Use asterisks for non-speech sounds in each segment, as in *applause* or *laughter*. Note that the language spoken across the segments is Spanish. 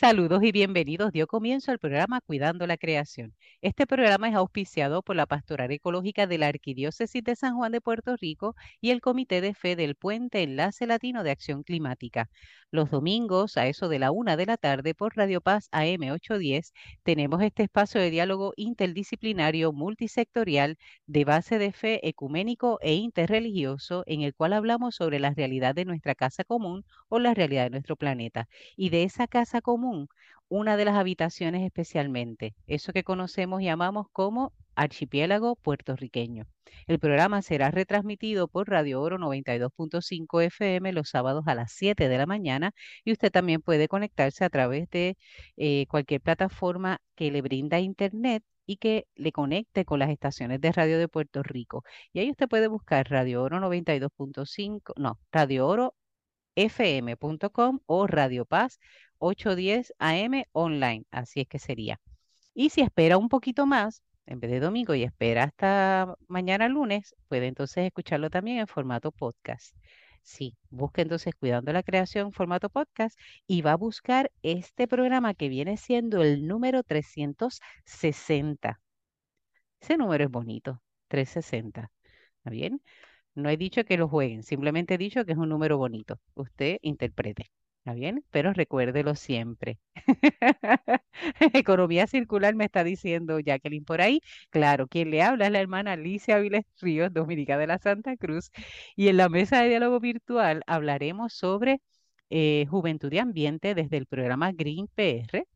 Saludos y bienvenidos. Dio comienzo al programa Cuidando la Creación. Este programa es auspiciado por la Pastoral Ecológica de la Arquidiócesis de San Juan de Puerto Rico y el Comité de Fe del Puente Enlace Latino de Acción Climática. Los domingos, a eso de la una de la tarde, por Radio Paz AM 810, tenemos este espacio de diálogo interdisciplinario multisectorial de base de fe ecuménico e interreligioso, en el cual hablamos sobre la realidad de nuestra casa común o la realidad de nuestro planeta. Y de esa casa común, una de las habitaciones especialmente, eso que conocemos y llamamos como archipiélago puertorriqueño. El programa será retransmitido por Radio Oro 92.5 FM los sábados a las 7 de la mañana y usted también puede conectarse a través de eh, cualquier plataforma que le brinda internet y que le conecte con las estaciones de radio de Puerto Rico. Y ahí usted puede buscar Radio Oro 92.5, no, Radio Oro fm.com o Radio Paz 810 AM online, así es que sería. Y si espera un poquito más, en vez de domingo y espera hasta mañana lunes, puede entonces escucharlo también en formato podcast. Sí, busque entonces Cuidando la Creación formato podcast y va a buscar este programa que viene siendo el número 360. Ese número es bonito, 360. ¿Está bien? No he dicho que lo jueguen, simplemente he dicho que es un número bonito. Usted interprete. ¿Está bien? Pero recuérdelo siempre. *laughs* Economía circular me está diciendo Jacqueline por ahí. Claro, quien le habla es la hermana Alicia Aviles Ríos, Dominica de la Santa Cruz. Y en la mesa de diálogo virtual hablaremos sobre eh, juventud y ambiente desde el programa Green PR.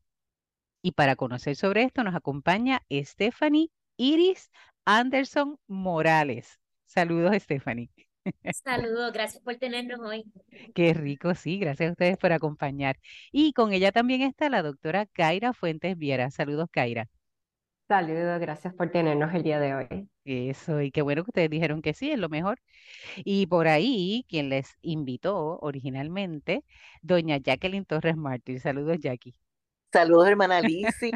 Y para conocer sobre esto nos acompaña Stephanie Iris Anderson Morales. Saludos, Stephanie. *laughs* Saludos, gracias por tenernos hoy. Qué rico, sí, gracias a ustedes por acompañar. Y con ella también está la doctora Kaira Fuentes Viera. Saludos, Kaira. Saludos, gracias por tenernos el día de hoy. Eso, y qué bueno que ustedes dijeron que sí, es lo mejor. Y por ahí, quien les invitó originalmente, doña Jacqueline Torres Martín. Saludos, Jackie. Saludos, hermana Lizzy.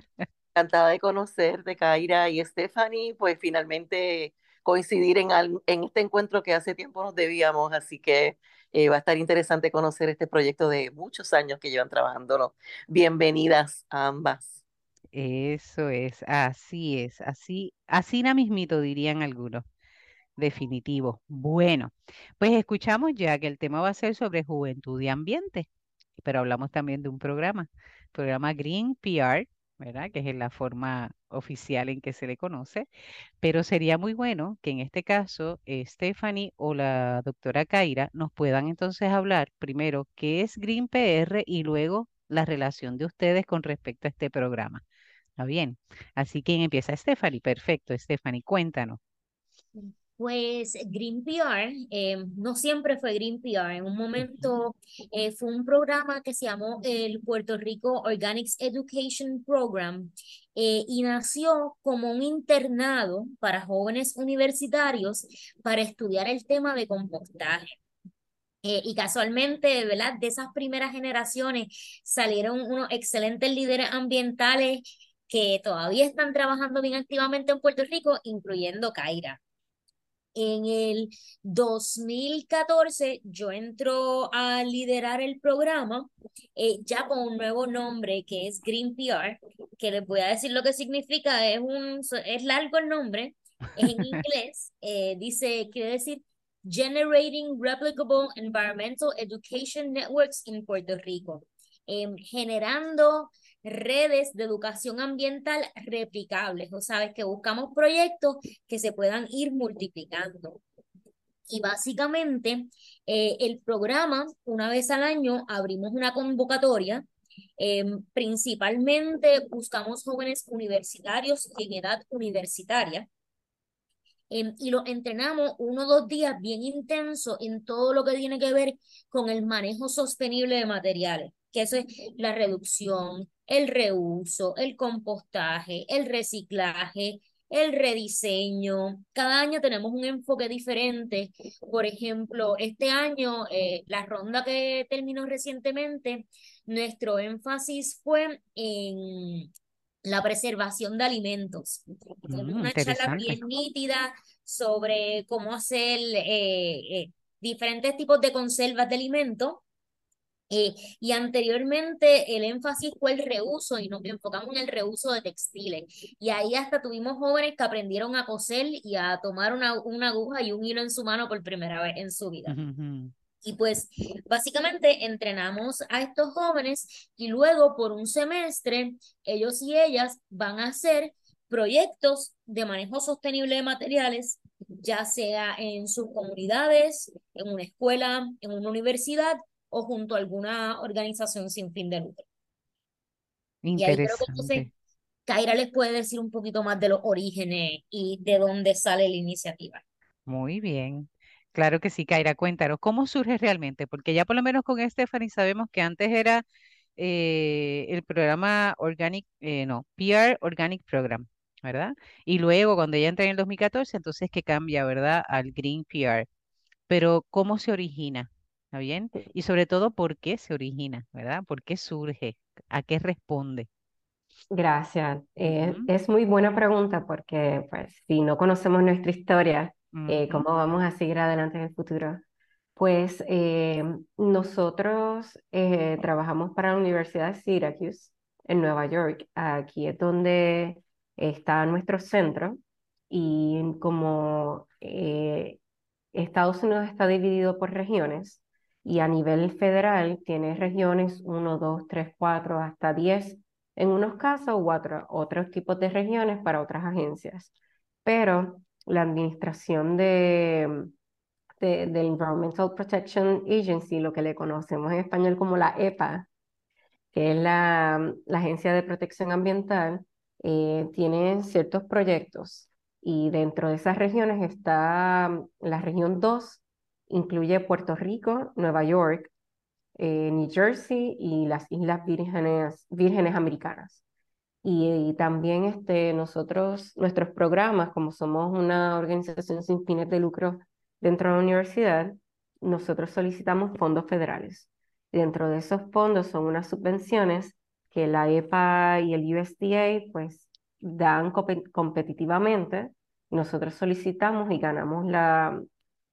Encantada de conocerte, Kaira y Stephanie. Pues finalmente coincidir en, en este encuentro que hace tiempo nos debíamos, así que eh, va a estar interesante conocer este proyecto de muchos años que llevan trabajando. Bienvenidas a ambas. Eso es, así es, así, así na mismito dirían algunos. Definitivo. Bueno, pues escuchamos ya que el tema va a ser sobre juventud y ambiente, pero hablamos también de un programa, programa Green PR, ¿verdad? Que es la forma oficial en que se le conoce, pero sería muy bueno que en este caso Stephanie o la doctora Kaira nos puedan entonces hablar primero qué es Green PR y luego la relación de ustedes con respecto a este programa. ¿Está bien? Así que empieza Stephanie. Perfecto, Stephanie, cuéntanos. Pues Green PR eh, no siempre fue Green PR. En un momento eh, fue un programa que se llamó el Puerto Rico Organics Education Program eh, y nació como un internado para jóvenes universitarios para estudiar el tema de compostaje. y casualmente, ¿verdad? De esas primeras generaciones salieron unos excelentes líderes ambientales que todavía están trabajando bien activamente en Puerto Rico, incluyendo Kaira. En el 2014 yo entro a liderar el programa eh, ya con un nuevo nombre que es Green PR, que les voy a decir lo que significa, es, un, es largo el nombre, es en *laughs* inglés, eh, dice, quiere decir Generating Replicable Environmental Education Networks in Puerto Rico, em, generando redes de educación ambiental replicables, o sabes que buscamos proyectos que se puedan ir multiplicando. Y básicamente eh, el programa, una vez al año, abrimos una convocatoria. Em, principalmente buscamos jóvenes universitarios en edad universitaria em, y los entrenamos uno o dos días bien intenso en todo lo que tiene que ver con el manejo sostenible de materiales, que eso es la reducción, el reuso, el compostaje, el reciclaje, el rediseño. Cada año tenemos un enfoque diferente. Por ejemplo, este año, eh, la ronda que terminó recientemente, nuestro énfasis fue en la preservación de alimentos. Mm, una charla bien nítida sobre cómo hacer eh, eh, diferentes tipos de conservas de alimentos Eh, y anteriormente el énfasis fue el reuso y nos enfocamos en el reuso de textiles. Y ahí hasta tuvimos jóvenes que aprendieron a coser y a tomar una, una aguja y un hilo en su mano por primera vez en su vida. Y pues básicamente entrenamos a estos jóvenes y luego por un semestre ellos y ellas van a hacer proyectos de manejo sostenible de materiales, ya sea en sus comunidades, en una escuela, en una universidad o junto a alguna organización sin fin de lucro. Y ahí creo que entonces Kaira les puede decir un poquito más de los orígenes y de dónde sale la iniciativa. Muy bien. Claro que sí, Kaira, cuéntanos, ¿cómo surge realmente? Porque ya por lo menos con Stephanie sabemos que antes era eh, el programa Organic, eh, no, PR Organic Program, ¿verdad? Y luego cuando ella entra en el 2014, entonces que cambia, ¿verdad? Al Green PR. Pero ¿cómo se origina? ¿Está bien? Y sobre todo, ¿por qué se origina? ¿Verdad? ¿Por qué surge? ¿A qué responde? Gracias. Eh, es muy buena pregunta porque pues, si no conocemos nuestra historia, eh, ¿cómo vamos a seguir adelante en el futuro? Pues eh, nosotros trabajamos para la Universidad de Syracuse en Nueva York. Aquí es donde está nuestro centro y como Estados Unidos está dividido por regiones, y a nivel federal tiene regiones 1, 2, 3, 4, hasta 10 en unos casos u otros tipos de regiones para otras agencias. Pero la administración de, de, Environmental Protection Agency, lo que le conocemos en español como la EPA, que es la, la Agencia de Protección Ambiental, eh, tiene ciertos proyectos y dentro de esas regiones está la región 2, incluye Puerto Rico, Nueva York, eh, New Jersey y las Islas Vírgenes, Americanas. Y, también este, nosotros, nuestros programas, como somos una organización sin fines de lucro dentro de la universidad, nosotros solicitamos fondos federales. Dentro de esos fondos son unas subvenciones que la EPA y el USDA pues dan competitivamente. Nosotros solicitamos y ganamos la,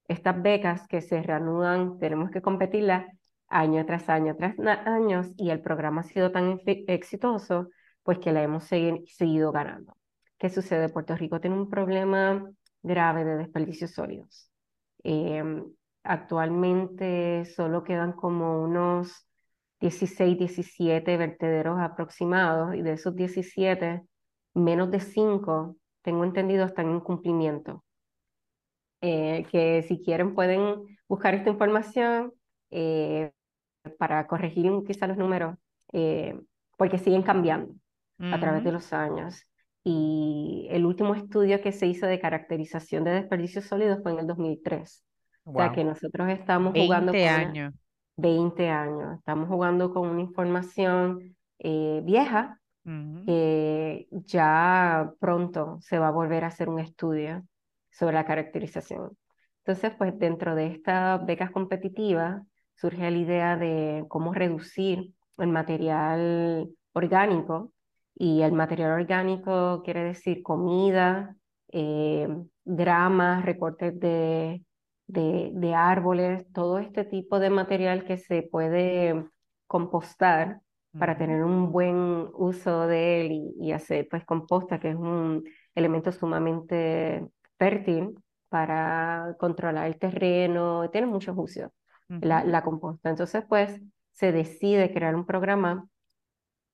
estas becas que se reanudan, tenemos que competirlas año tras año tras año y el programa ha sido tan exitoso, pues que la hemos seguido ganando. ¿Qué sucede? Puerto Rico tiene un problema grave de desperdicios sólidos. Em, actualmente solo quedan como unos 16, 17 vertederos aproximados y de esos 17, menos de 5, tengo entendido, están en cumplimiento. Eh, que si quieren pueden buscar esta información eh, para corregir quizá los números, eh, porque siguen cambiando a través de los años. Y el último estudio que se hizo de caracterización de desperdicios sólidos fue en el 2003. O sea que nosotros estamos jugando con años. 20 años. Estamos jugando con una información vieja que ya pronto se va a volver a hacer un estudio sobre la caracterización. Entonces, pues dentro de estas becas competitivas surge la idea de cómo reducir el material orgánico y el material orgánico quiere decir comida, eh, gramas, recortes de, de, árboles, todo este tipo de material que se puede compostar para tener un buen uso de él y, y, hacer pues composta, que es un elemento sumamente fértil para controlar el terreno, tiene muchos usos la, la composta. Entonces, pues, se decide crear un programa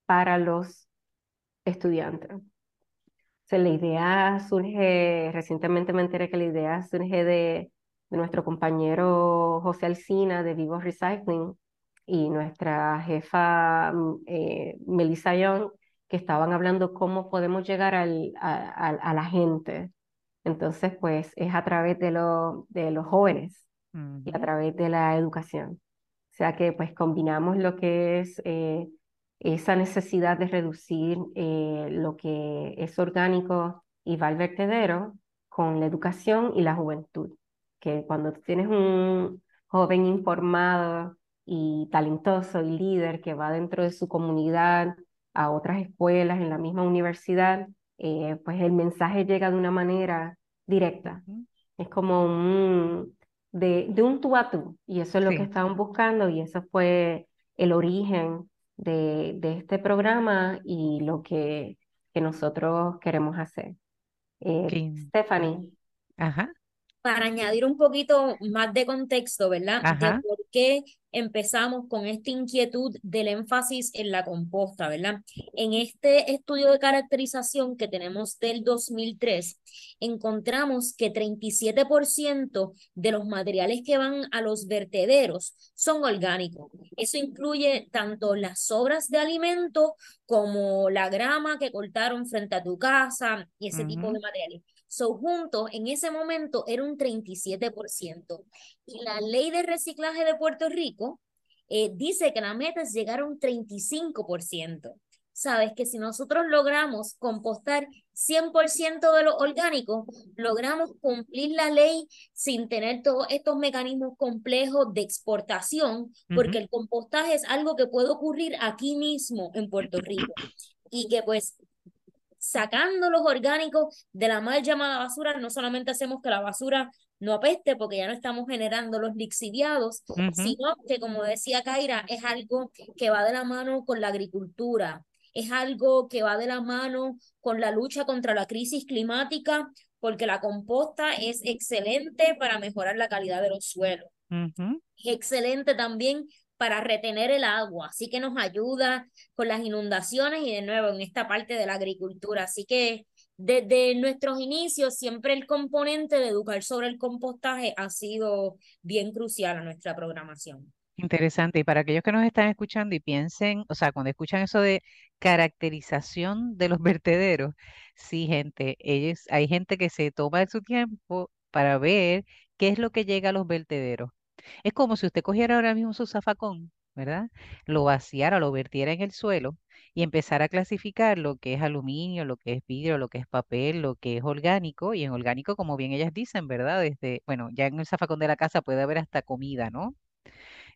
para los estudiantes. O sea, la idea surge, recientemente me enteré que la idea surge de, de nuestro compañero José Alcina de Vivo Recycling y nuestra jefa eh, Melissa Young, que estaban hablando cómo podemos llegar al, a, a, la gente entonces, pues es a través de, de los jóvenes y a través de la educación. O sea que pues combinamos lo que es eh, esa necesidad de reducir eh, lo que es orgánico y va al vertedero con la educación y la juventud. Que cuando tienes un joven informado y talentoso y líder que va dentro de su comunidad a otras escuelas en la misma universidad, eh, pues el mensaje llega de una manera directa. Es como un, de, de, un tú a tú, y eso es lo que estaban buscando, y eso fue el origen de, de este programa y lo que, que nosotros queremos hacer. Eh, Stephanie. Ajá para añadir un poquito más de contexto, ¿verdad? De por qué empezamos con esta inquietud del énfasis en la composta, ¿verdad? En este estudio de caracterización que tenemos del 2003, encontramos que 37% de los materiales que van a los vertederos son orgánicos. Eso incluye tanto las sobras de alimento como la grama que cortaron frente a tu casa y ese tipo de materiales. So, juntos, en ese momento era un 37%. Y la ley de reciclaje de Puerto Rico eh, dice que la meta es llegar a un 35%. Sabes que si nosotros logramos compostar 100% de lo orgánico, logramos cumplir la ley sin tener todos estos mecanismos complejos de exportación, porque el compostaje es algo que puede ocurrir aquí mismo en Puerto Rico y que pues sacando los orgánicos de la mal llamada basura, no solamente hacemos que la basura no apeste porque ya no estamos generando los lixiviados, sino que, como decía Kaira, es algo que va de la mano con la agricultura, es algo que va de la mano con la lucha contra la crisis climática, porque la composta es excelente para mejorar la calidad de los suelos. Es excelente también para retener el agua, así que nos ayuda con las inundaciones y de nuevo en esta parte de la agricultura. Así que desde nuestros inicios siempre el componente de educar sobre el compostaje ha sido bien crucial a nuestra programación. Interesante. Y para aquellos que nos están escuchando y piensen, o sea, cuando escuchan eso de caracterización de los *laughs* vertederos, sí, gente, ellos, hay gente que se toma su tiempo para ver qué es lo que llega a los vertederos. Es como si usted cogiera ahora mismo su zafacón, ¿verdad? Lo vaciara, lo vertiera en el suelo y empezara a clasificar lo que es aluminio, lo que es vidrio, lo que es papel, lo que es orgánico. Y en orgánico, como bien ellas dicen, ¿verdad? Desde, bueno, ya en el zafacón de la casa puede haber hasta comida, ¿no?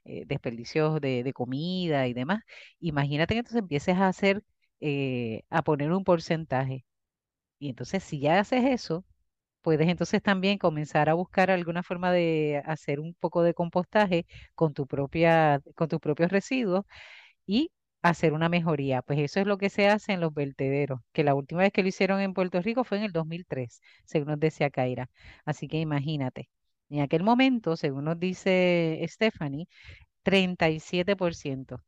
Eh, desperdicios de, comida y demás. Imagínate que entonces empieces a hacer, eh, a poner un porcentaje. Y entonces, si ya haces eso, puedes entonces también comenzar a buscar alguna forma de hacer un poco de compostaje con tu propia, con tus propios residuos y hacer una mejoría. Pues eso es lo que se hace en los vertederos, que la última vez que lo hicieron en Puerto Rico fue en el 2003, según nos decía Kaira. Así que imagínate. En aquel momento, según nos dice Stephanie, 37%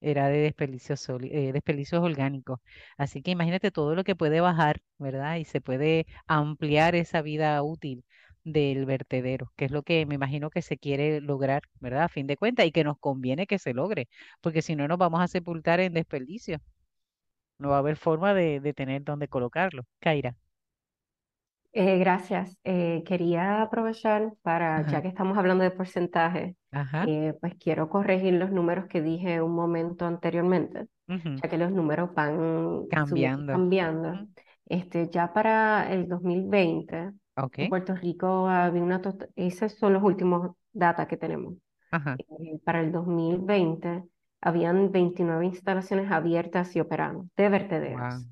era de desperdicios, eh, desperdicios orgánicos. Así que imagínate todo lo que puede bajar, ¿verdad? Y se puede ampliar esa vida útil del vertedero, que es lo que me imagino que se quiere lograr, ¿verdad? A fin de cuentas, y que nos conviene que se logre, porque si no nos vamos a sepultar en desperdicio. No va a haber forma de, de tener dónde colocarlo. Kaira. Eh, gracias. Eh, quería aprovechar para, ya que estamos hablando de porcentaje, eh, pues quiero corregir los números que dije un momento anteriormente, ya que los números van cambiando. cambiando. Este, ya para el 2020, en Puerto Rico había una total, esos son los últimos datos que tenemos. para el 2020 habían 29 instalaciones abiertas y operando de vertederos.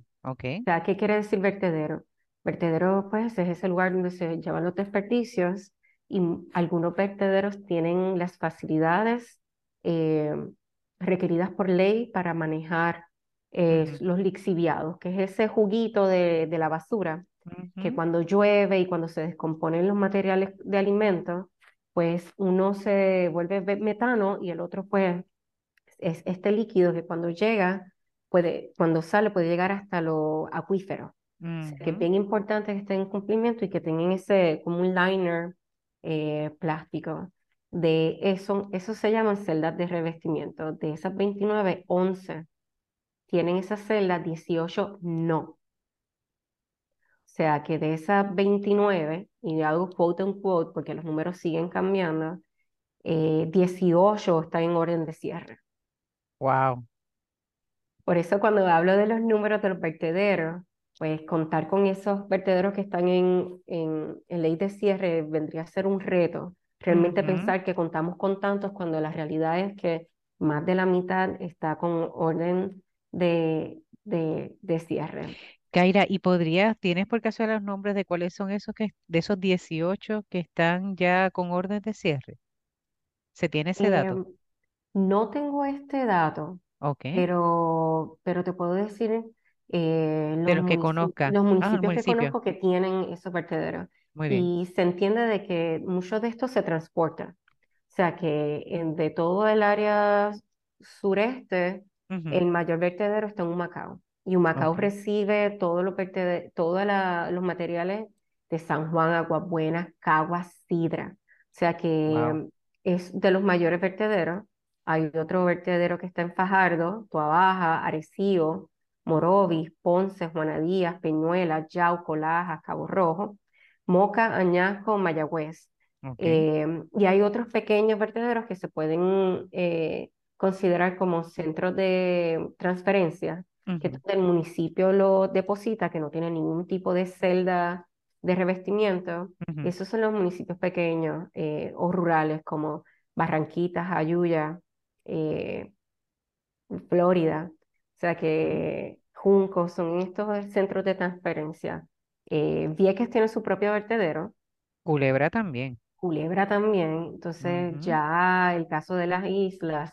O sea, ¿qué quiere decir vertedero? Vertedero, pues, es ese lugar donde se llevan los desperdicios y algunos vertederos tienen las facilidades eh, requeridas por ley para manejar eh, los lixiviados, que es ese juguito de, la basura, que cuando llueve y cuando se descomponen los materiales de alimento, pues uno se vuelve metano y el otro pues es este líquido que cuando llega, puede, cuando sale puede llegar hasta lo acuífero que es bien importante que estén en cumplimiento y que tengan ese, como un liner eh, plástico. De eso, eso se llaman celdas de revestimiento. De esas 29, 11 tienen esas celdas, 18 no. O sea que de esas 29, y hago quote un quote porque los números siguen cambiando, 18 eh, están en orden de cierre. Wow. Por eso cuando hablo de los números de los vertederos, pues contar con esos vertederos que están en, en, ley de cierre vendría a ser un reto. Realmente pensar que contamos con tantos cuando la realidad es que más de la mitad está con orden de, de, de cierre. Kaira, ¿y podrías, tienes por caso los nombres de cuáles son esos que, de esos 18 que están ya con orden de cierre? ¿Se tiene ese dato? Em, No tengo este dato, Ok. pero, pero te puedo decir eh, De los los que conozca. los Ah, municipios que municipio. conozco que tienen esos vertederos. Muy bien. Y se entiende de que mucho de esto se transporta. O sea que en- de todo el área sureste, Ujú, el mayor vertedero está en Humacao. Y Humacao Ok. recibe todos los, todos los materiales de San Juan, Aguas Buenas, Caguas, Sidra. O sea que Wow. es de los mayores vertederos. Hay otro vertedero que está en Fajardo, Tuabaja, Arecibo, Morovis, Ponce, Juana Díaz, Peñuelas, Yauco, Lajas, Cabo Rojo, Moca, Añasco, Mayagüez. Eh, y hay otros pequeños vertederos que se pueden eh, considerar como centros de transferencia, que Ujú, el municipio lo deposita, que no tiene ningún tipo de celda de revestimiento. Esos son los municipios pequeños eh, o rurales como Barranquitas, Ayuya, eh, Florida. O sea que Juncos son estos centros de transferencia. Eh, Vieques tiene su propio vertedero. Culebra también. Culebra también, entonces Ujú. ya el caso de las islas,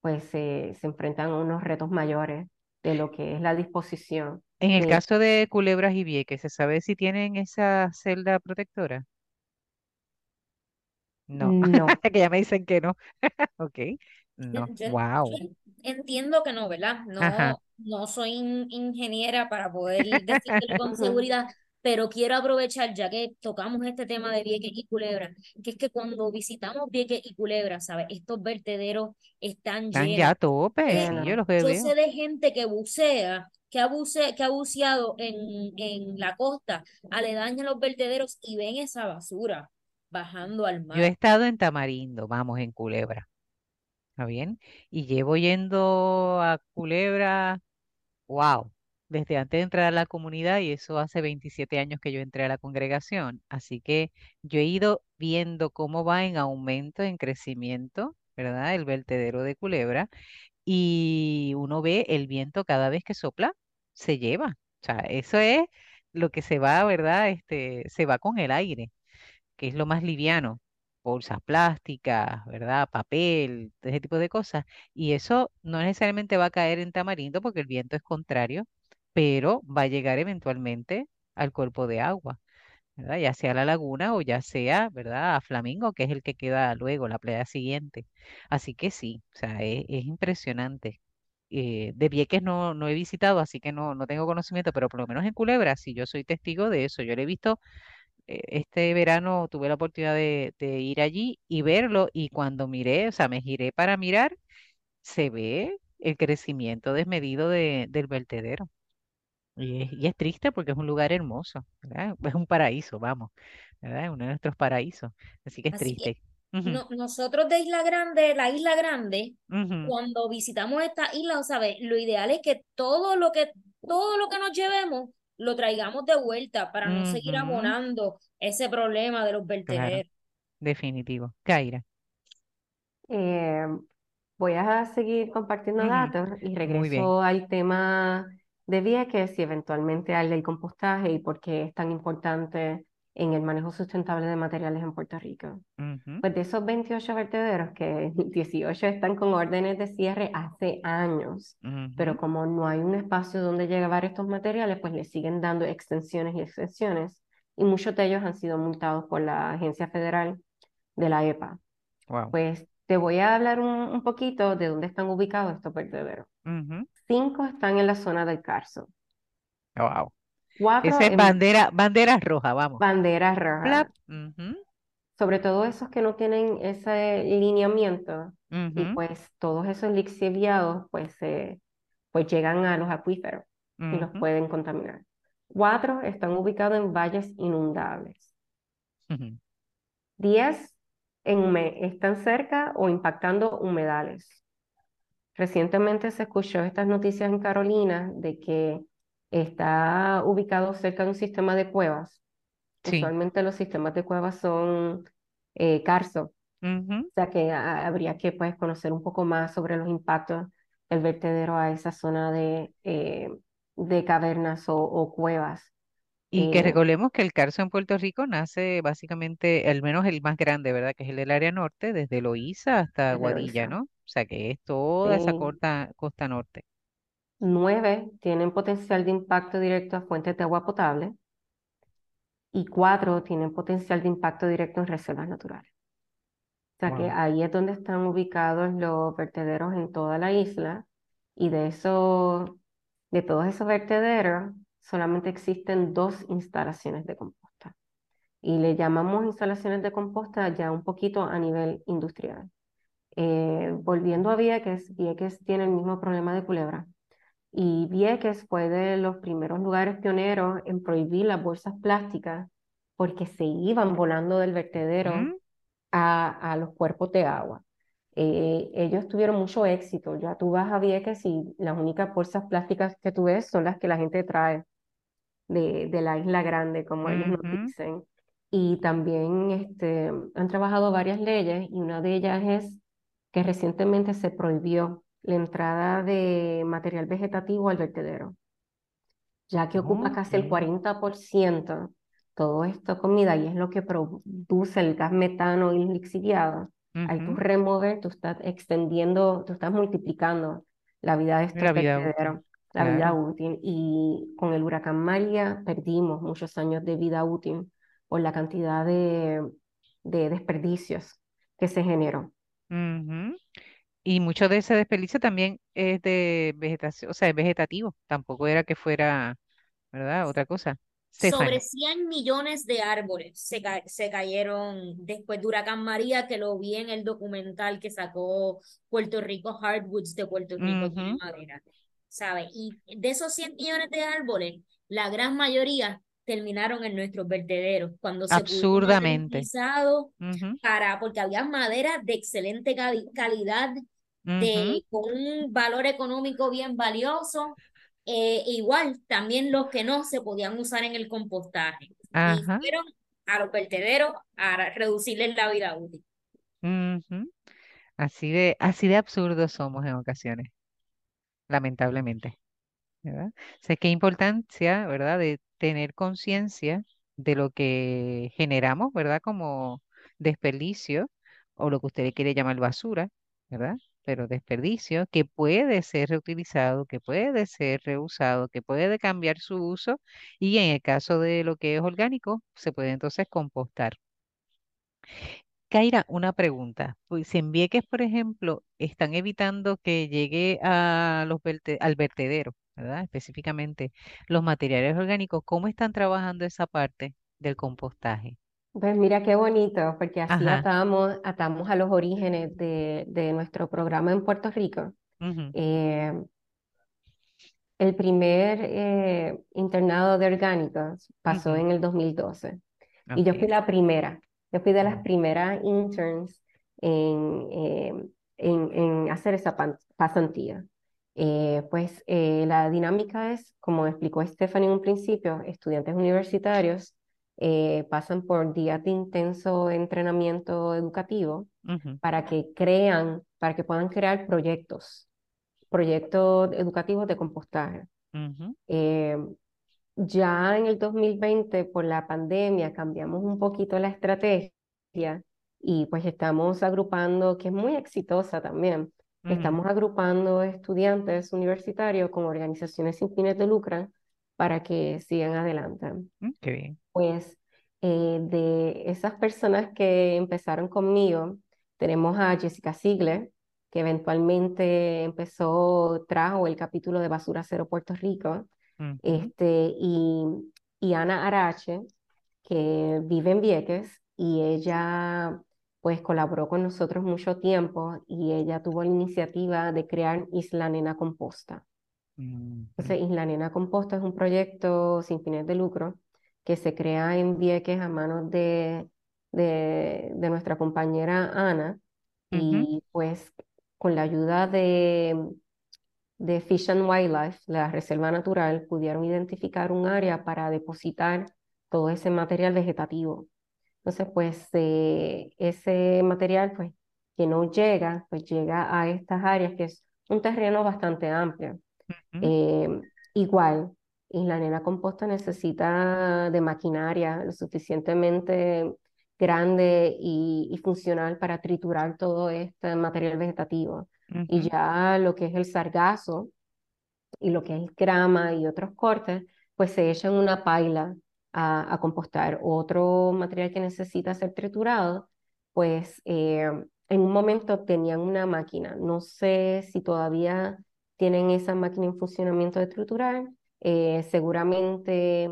pues se se enfrentan a unos retos mayores de lo que es la disposición En el de... caso de Culebras y Vieques, ¿se sabe si tienen esa celda protectora? No, No, *laughs* que ya me dicen que no. *laughs* Ok, no. yo- yo Wow. entiendo que no, ¿verdad? Ajá. No, no soy in- ingeniera para poder *laughs* decirlo con *laughs* seguridad, pero quiero aprovechar, ya que tocamos este tema de Vieques y Culebra, que es que cuando visitamos Vieques y Culebra, ¿sabes? Estos vertederos están Están llenos. ya a tope, sí, yo los yo veo. sé de gente que bucea, que ha, buce- que ha buceado en, en la costa, aledaña a los vertederos y ven esa basura bajando al Yo he mar. estado en Tamarindo, vamos, en Culebra, ¿está bien? Y llevo yendo a Culebra, wow, desde antes de entrar a la comunidad y eso hace 27 años que yo entré a la congregación. Así que yo he ido viendo cómo va en aumento, en crecimiento, ¿verdad? El vertedero de Culebra y uno ve el viento cada vez que sopla, se lleva. O sea, eso es lo que se va, ¿verdad? Este, se va con el aire que es lo más liviano, bolsas plásticas, ¿verdad? Papel, ese tipo de cosas. Y eso no necesariamente va a caer en Tamarindo porque el viento es contrario, pero va a llegar eventualmente al cuerpo de agua, ¿verdad? Ya sea la laguna o ya sea, ¿verdad? A Flamingo, que es el que queda luego, la playa siguiente. Así que sí, o sea, es, es impresionante. Eh, de Vieques no, no he visitado, así que no, no tengo conocimiento, pero por lo menos en Culebra sí, yo soy testigo de eso. Yo lo he visto este verano tuve la oportunidad de, de ir allí y verlo y cuando miré, o sea, me giré para mirar, se ve el crecimiento desmedido de, del vertedero. Y es, y es triste porque es un lugar hermoso, ¿verdad? Es un paraíso, vamos, ¿verdad? Uno de nuestros paraísos. Así que es Así triste. No, nosotros de Isla Grande, la Isla Grande, ujú, cuando visitamos esta isla, ¿sabes? Lo ideal es que todo lo que, todo lo que nos llevemos lo traigamos de vuelta para no seguir abonando ese problema de los Claro, vertederos. definitivo. Kaira. Eh, voy a seguir compartiendo datos y regreso al tema de Vieques y eventualmente al del compostaje y por qué es tan importante en el manejo sustentable de materiales en Puerto Rico. Ujú, Pues de esos 28 vertederos, que *laughs* 18 están con órdenes de cierre hace años, pero ujú, como no hay un espacio donde llevar estos materiales, pues le siguen dando extensiones y extensiones, y muchos de ellos han sido multados por la Agencia Federal de la EPA. Wow. Pues te voy a hablar un, un poquito de dónde están ubicados estos vertederos. ujú, Cinco están en la zona del Carso, Wow. Cuatro Esa es en bandera, bandera roja, vamos. banderas rojas, Plap. ujú, sobre todo esos que no tienen ese lineamiento y pues todos esos lixiviados pues, eh, pues llegan a los acuíferos y los pueden contaminar. Cuatro están ubicados en valles inundables. Diez en están cerca o impactando humedales. Recientemente se escuchó estas noticias en Carolina de que está ubicado cerca de un sistema de cuevas. Sí. Usualmente los sistemas de cuevas son eh, carso, o sea que habría que pues, conocer un poco más sobre los impactos del vertedero a esa zona de, eh, de cavernas o, o cuevas. Y que Eh, recordemos que el Carso en Puerto Rico nace básicamente, al menos el más grande, ¿verdad? Que es el del área norte, desde Loíza hasta desde Guadilla. ¿no? O sea que es toda esa costa, costa norte. Nueve tienen potencial de impacto directo a fuentes de agua potable y cuatro tienen potencial de impacto directo en reservas naturales. O sea que ahí es donde están ubicados los vertederos en toda la isla y de eso, de todos esos vertederos, solamente existen dos instalaciones de composta. Y le llamamos instalaciones de composta ya un poquito a nivel industrial. Eh, volviendo a Vieques, Vieques tiene el mismo problema de culebra. Y Vieques fue de los primeros lugares pioneros en prohibir las bolsas plásticas porque se iban volando del vertedero ¿Mm? a, a, los cuerpos de agua. Eh, ellos tuvieron mucho éxito. Ya tú vas a Vieques y las únicas bolsas plásticas que tú ves son las que la gente trae de, de la isla grande, como ellos nos dicen. Y también este, han trabajado varias leyes y una de ellas es que recientemente se prohibió la entrada de material vegetativo al vertedero, ya que ocupa casi el 40% todo esto comida y es lo que produce el gas metano y el lixiviado. Al tú remover, tú estás extendiendo, tú estás multiplicando la vida de este vertedero, la vida útil. Y con el huracán María perdimos muchos años de vida útil por la cantidad de, de desperdicios que se generó. Y mucho de ese desperdicio también es de vegetación, o sea, es vegetativo, tampoco era que fuera, ¿verdad? Otra cosa. Sobre 100 millones de árboles se, se cayeron después de Huracán María, que lo vi en el documental que sacó Puerto Rico Hardwoods de Puerto Rico de madera, ¿sabe? Y de esos 100 millones de árboles, la gran mayoría terminaron en nuestros vertederos cuando se absurdamente. para porque había madera de excelente calidad de con un valor económico bien valioso eh, igual también los que no se podían usar en el compostaje. Y fueron a los vertederos a reducirles la vida útil. Así de así de absurdos somos en ocasiones lamentablemente ¿verdad? O qué importancia, ¿verdad? De tener conciencia de lo que generamos, ¿verdad? Como desperdicio o lo que usted quiere llamar basura, ¿verdad? Pero desperdicio que puede ser reutilizado, que puede ser reusado, que puede cambiar su uso y en el caso de lo que es orgánico, se puede entonces compostar. Kaira, una pregunta. Pues si en Vieques, por ejemplo, están evitando que llegue a los al vertedero, ¿verdad? Específicamente los materiales orgánicos, ¿cómo están trabajando esa parte del compostaje? Pues mira qué bonito, porque así atamos, atamos a los orígenes de, de nuestro programa en Puerto Rico. Eh, el primer eh, internado de orgánicos pasó en el 2012 y yo fui la primera, yo fui de las primeras interns en, eh, en, en hacer esa pasantía. Eh, pues eh, la dinámica es, como explicó Stephanie en un principio, estudiantes universitarios eh, pasan por días de intenso entrenamiento educativo para que crean, para que puedan crear proyectos, proyectos educativos de compostaje. Ya en el 2020, por la pandemia, cambiamos un poquito la estrategia y pues estamos agrupando, que es muy exitosa también, Estamos agrupando estudiantes universitarios con organizaciones sin fines de lucro para que sigan adelante. Mm, qué bien. Pues eh, de esas personas que empezaron conmigo, tenemos a Jessica Ziegler, que eventualmente empezó, trajo el capítulo de Basura Cero Puerto Rico, este, y, y Ana Arache, que vive en Vieques, y ella pues colaboró con nosotros mucho tiempo y ella tuvo la iniciativa de crear Isla Nena Composta. Entonces, Isla Nena Composta es un proyecto sin fines de lucro que se crea en Vieques a manos de, de, nuestra compañera Ana y pues con la ayuda de, de Fish and Wildlife, la Reserva Natural, pudieron identificar un área para depositar todo ese material vegetativo entonces, pues eh, ese material pues, que no llega, pues llega a estas áreas, que es un terreno bastante amplio. Eh, igual, Isla Nena Composta necesita de maquinaria lo suficientemente grande y, funcional para triturar todo este material vegetativo. Y ya lo que es el sargazo y lo que es grama y otros cortes, pues se echan una paila a, compostar. Otro material que necesita ser triturado, pues eh, en un momento tenían una máquina. No sé si todavía tienen esa máquina en funcionamiento de triturar. Eh, seguramente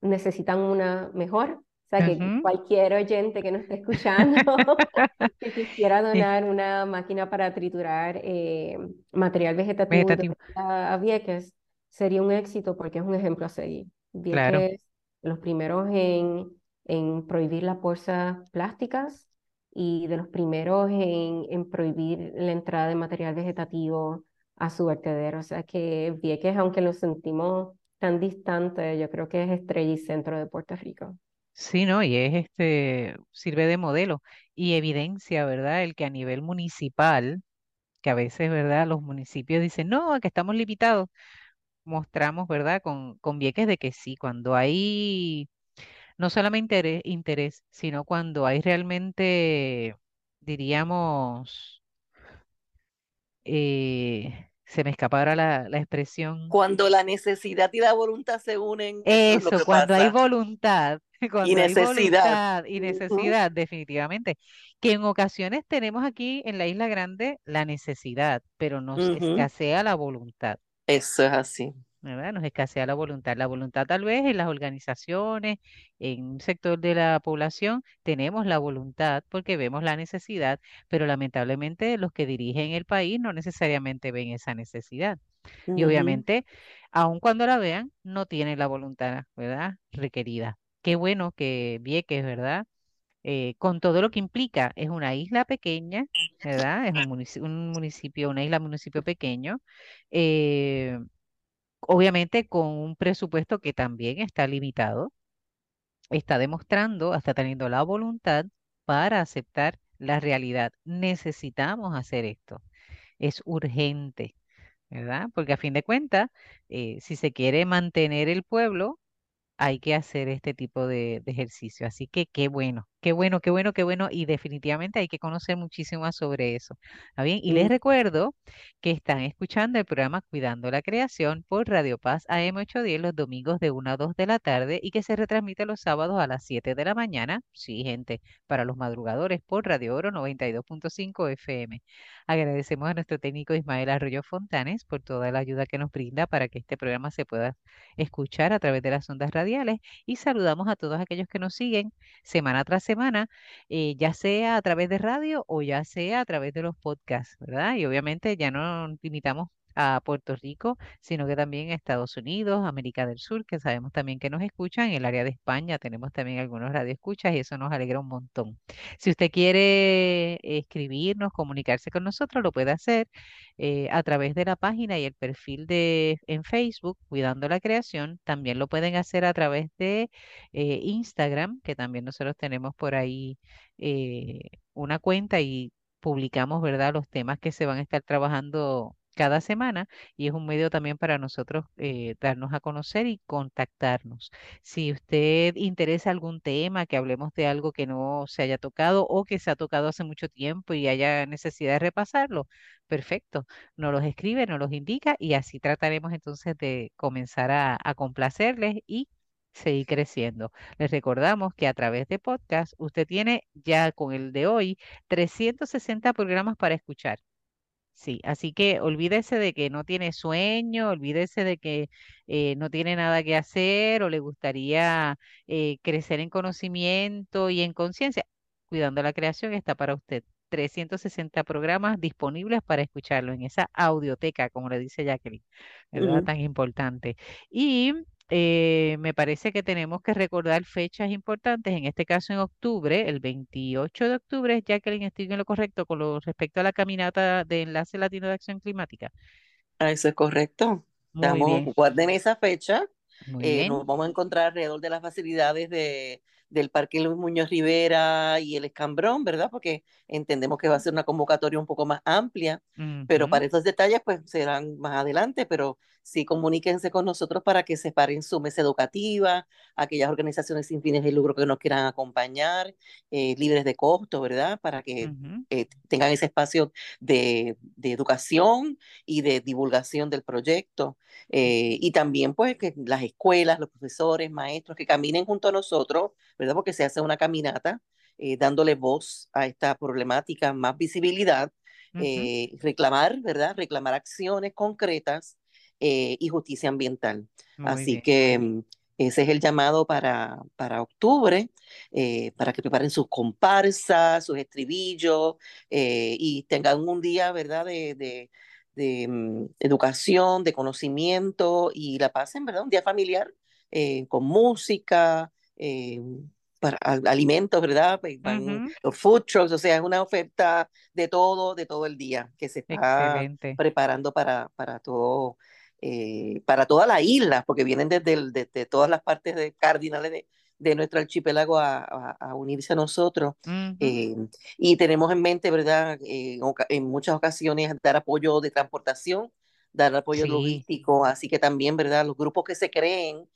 necesitan una mejor. O sea, que cualquier oyente que nos esté escuchando *laughs* que quisiera *laughs* donar una máquina para triturar eh, material vegetativo, A, Vieques, sería un éxito porque es un ejemplo a seguir. Vieques, los primeros en, en prohibir las bolsas plásticas y de los primeros en, en prohibir la entrada de material vegetativo a su vertedero. O sea que Vieques, aunque lo sentimos tan distante, yo creo que es estrella y centro de Puerto Rico. Sí, ¿no? Y es este, sirve de modelo y evidencia, ¿verdad? El que a nivel municipal, que a veces, ¿verdad? Los municipios dicen, no, que estamos limitados. Mostramos, ¿verdad? Con, con Vieques de que sí, cuando hay no solamente interés, interés, sino cuando hay realmente, diríamos, eh, se me escapa ahora la, la, expresión. Cuando la necesidad y la voluntad se unen. Eso, cuando hay voluntad, *laughs* cuando y necesidad. y necesidad, definitivamente. Que en ocasiones tenemos aquí en la Isla Grande la necesidad, pero nos escasea la voluntad. Eso es así. ¿Verdad? Nos escasea la voluntad. La voluntad tal vez en las organizaciones, en un sector de la población, tenemos la voluntad porque vemos la necesidad, pero lamentablemente los que dirigen el país no necesariamente ven esa necesidad. Y obviamente, aun cuando la vean, no tienen la voluntad, ¿verdad? Requerida. Qué bueno que Vieques, ¿verdad? Eh, con todo lo que implica, es una isla pequeña, ¿verdad? Es un municipio, un municipio una isla, municipio pequeño. Eh, obviamente con un presupuesto que también está limitado, está demostrando, está teniendo la voluntad para aceptar la realidad. Necesitamos hacer esto. Es urgente, ¿verdad? Porque a fin de cuentas, eh, si se quiere mantener el pueblo, hay que hacer este tipo de, ejercicio. Así que qué bueno, qué bueno, qué bueno, qué bueno. Y definitivamente hay que conocer muchísimo más sobre eso. ¿Está bien? Y les recuerdo que están escuchando el programa Cuidando la Creación por Radio Paz AM810 los domingos de 1 a 2 de la tarde y que se retransmite los sábados a las 7 de la mañana. Sí, gente, para los madrugadores por Radio Oro 92.5 FM. Agradecemos a nuestro técnico Ismael Arroyo Fontanes por toda la ayuda que nos brinda para que este programa se pueda escuchar a través de las ondas radiales y saludamos a todos aquellos que nos siguen semana tras semana, eh, ya sea a través de radio o ya sea a través de los podcasts, ¿verdad? Y obviamente ya no limitamos a Puerto Rico, sino que también a Estados Unidos, América del Sur, que sabemos también que nos escuchan. En el área de España tenemos también algunos radioescuchas y eso nos alegra un montón. Si usted quiere escribirnos, comunicarse con nosotros, lo puede hacer eh, a través de la página y el perfil de en Facebook, Cuidando la Creación. También lo pueden hacer a través de eh, Instagram, que también nosotros tenemos por ahí eh, una cuenta y publicamos, ¿verdad?, los temas que se van a estar trabajando cada semana y es un medio también para nosotros eh, darnos a conocer y contactarnos. Si usted interesa algún tema, que hablemos de algo que no se haya tocado o que se ha tocado hace mucho tiempo y haya necesidad de repasarlo, perfecto, nos los escribe, nos los indica y así trataremos entonces de comenzar a, a complacerles y seguir creciendo. Les recordamos que a través de podcast usted tiene ya con el de hoy 360 programas para escuchar. Sí, así que olvídese de que no tiene sueño, olvídese de que eh, no tiene nada que hacer o le gustaría eh, crecer en conocimiento y en conciencia. Cuidando la creación está para usted. 360 programas disponibles para escucharlo en esa audioteca, como le dice Jacqueline, ¿verdad? Tan importante. Y eh, me parece que tenemos que recordar fechas importantes, en este caso en octubre, el 28 de octubre, Jacqueline, estoy en lo correcto con lo respecto a la caminata de Enlace Latino de Acción Climática. Ah, eso es correcto. Muy guarden esa fecha. Eh, nos vamos a encontrar alrededor de las facilidades de, del Parque Luis Muñoz Rivera y el Escambrón, ¿verdad? Porque entendemos que va a ser una convocatoria un poco más amplia, pero para esos detalles pues serán más adelante, pero sí comuníquense con nosotros para que separen su mesa educativa, aquellas organizaciones sin fines de lucro que nos quieran acompañar, eh, libres de costo, ¿verdad? Para que eh, tengan ese espacio de, de, educación y de divulgación del proyecto. Eh, y también, pues, que las escuelas, los profesores, maestros, que caminen junto a nosotros, ¿verdad? Porque se hace una caminata dándole voz a esta problemática, más visibilidad. reclamar, ¿verdad? Reclamar acciones concretas eh, y justicia ambiental. Así que mm, ese es el llamado para, para octubre, eh, para que preparen sus comparsas, sus estribillos eh, y tengan un día, ¿verdad?, de, de, de mm, educación, de conocimiento y la pasen, ¿verdad?, un día familiar con música, para alimentos, ¿verdad? Pues, los food trucks, o sea, es una oferta de todo, de todo el día que se está preparando para, para todo eh, para toda la isla, porque vienen desde, desde todas las partes de, cardinales de, de nuestro archipiélago a, a, unirse a nosotros. Eh, y tenemos en mente, ¿verdad?, eh, en muchas ocasiones dar apoyo de transportación, dar apoyo logístico, así que también, ¿verdad?, los grupos que se creen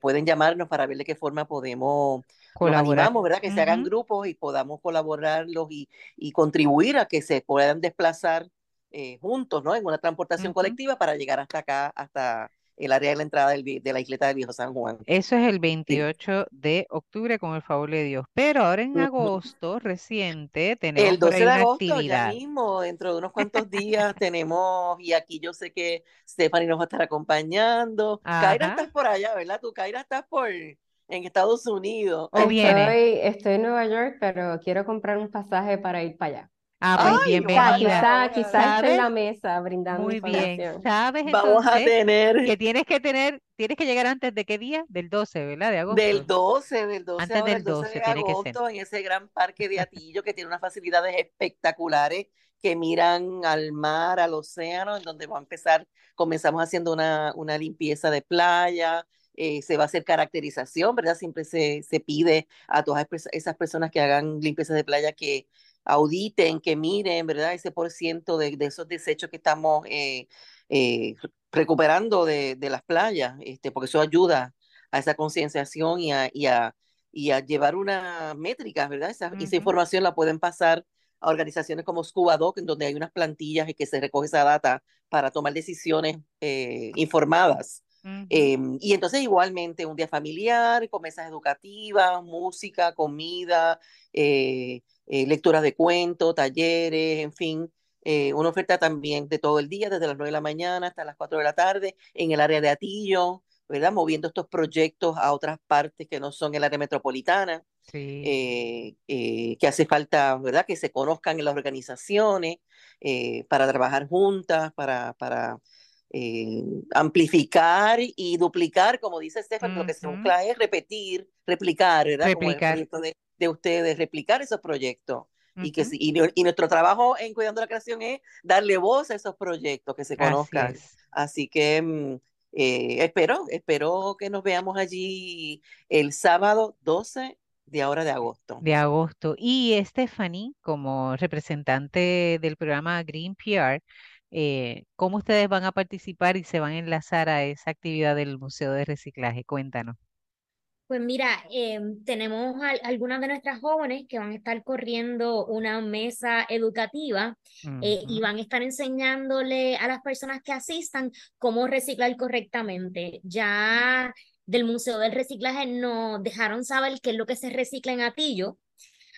pueden llamarnos para ver de qué forma podemos colaborar, ¿verdad?, que se hagan grupos y podamos colaborarlos y, y contribuir a que se puedan desplazar eh, juntos, ¿no? En una transportación colectiva para llegar hasta acá, hasta el área de la entrada de la isleta de Viejo San Juan. Eso es el 28 de octubre, con el favor de Dios. Pero ahora en agosto, reciente, tenemos el 12 de agosto, ya mismo, dentro de unos cuantos días, *laughs* tenemos, y aquí yo sé que Stephanie nos va a estar acompañando. Kaira, estás por allá, ¿verdad? Tú, Kaira, estás por en Estados Unidos. Estoy, estoy en Nueva York, pero quiero comprar un pasaje para ir para allá. Ah, pues bienvenida. Quizá, quizá en la mesa brindando Muy bien. ¿Sabes Vamos a tener que tienes que tener, tienes que llegar antes de qué día? Del 12, ¿verdad? De agosto. Del 12, del 12, antes del 12, de agosto, en ese gran parque de Atillo que tiene unas facilidades espectaculares que miran al mar, al océano, en donde va a empezar, comenzamos haciendo una, una limpieza de playa, eh, se va a hacer caracterización, ¿verdad? Siempre se, se pide a todas esas personas que hagan limpieza de playa que auditen, que miren, ¿verdad? Ese por ciento de, esos desechos que estamos eh, eh, recuperando de, las playas, este, porque eso ayuda a esa concienciación y a, y, a, llevar una métrica, ¿verdad? Esa, esa, información la pueden pasar a organizaciones como Scuba Doc, en donde hay unas plantillas y que se recoge esa data para tomar decisiones eh, informadas. Em, y entonces igualmente un día familiar, con mesas educativas, música, comida, eh, eh, lecturas de cuentos, talleres, en fin, eh, una oferta también de todo el día, desde las 9 de la mañana hasta las 4 de la tarde, en el área de Atillo, ¿verdad? Moviendo estos proyectos a otras partes que no son el área metropolitana, eh, que hace falta, ¿verdad? Que se conozcan en las organizaciones para trabajar juntas, para, para amplificar y duplicar, como dice Stefan, lo que se busca es repetir, replicar, ¿verdad? Replicar de ustedes replicar esos proyectos. y, que, y, y, nuestro trabajo en Cuidando la Creación es darle voz a esos proyectos, que se conozcan. Así, que mm, eh, espero, espero que nos veamos allí el sábado 12 de ahora de agosto. De agosto. Y Stephanie, como representante del programa Green PR, eh, ¿cómo ustedes van a participar y se van a enlazar a esa actividad del Museo de Reciclaje? Cuéntanos. Pues mira, em, tenemos algunas de nuestras jóvenes que van a estar corriendo una mesa educativa eh, y van a estar enseñándole a las personas que asistan cómo reciclar correctamente. Ya del Museo del Reciclaje nos dejaron saber qué es lo que se recicla en Atillo,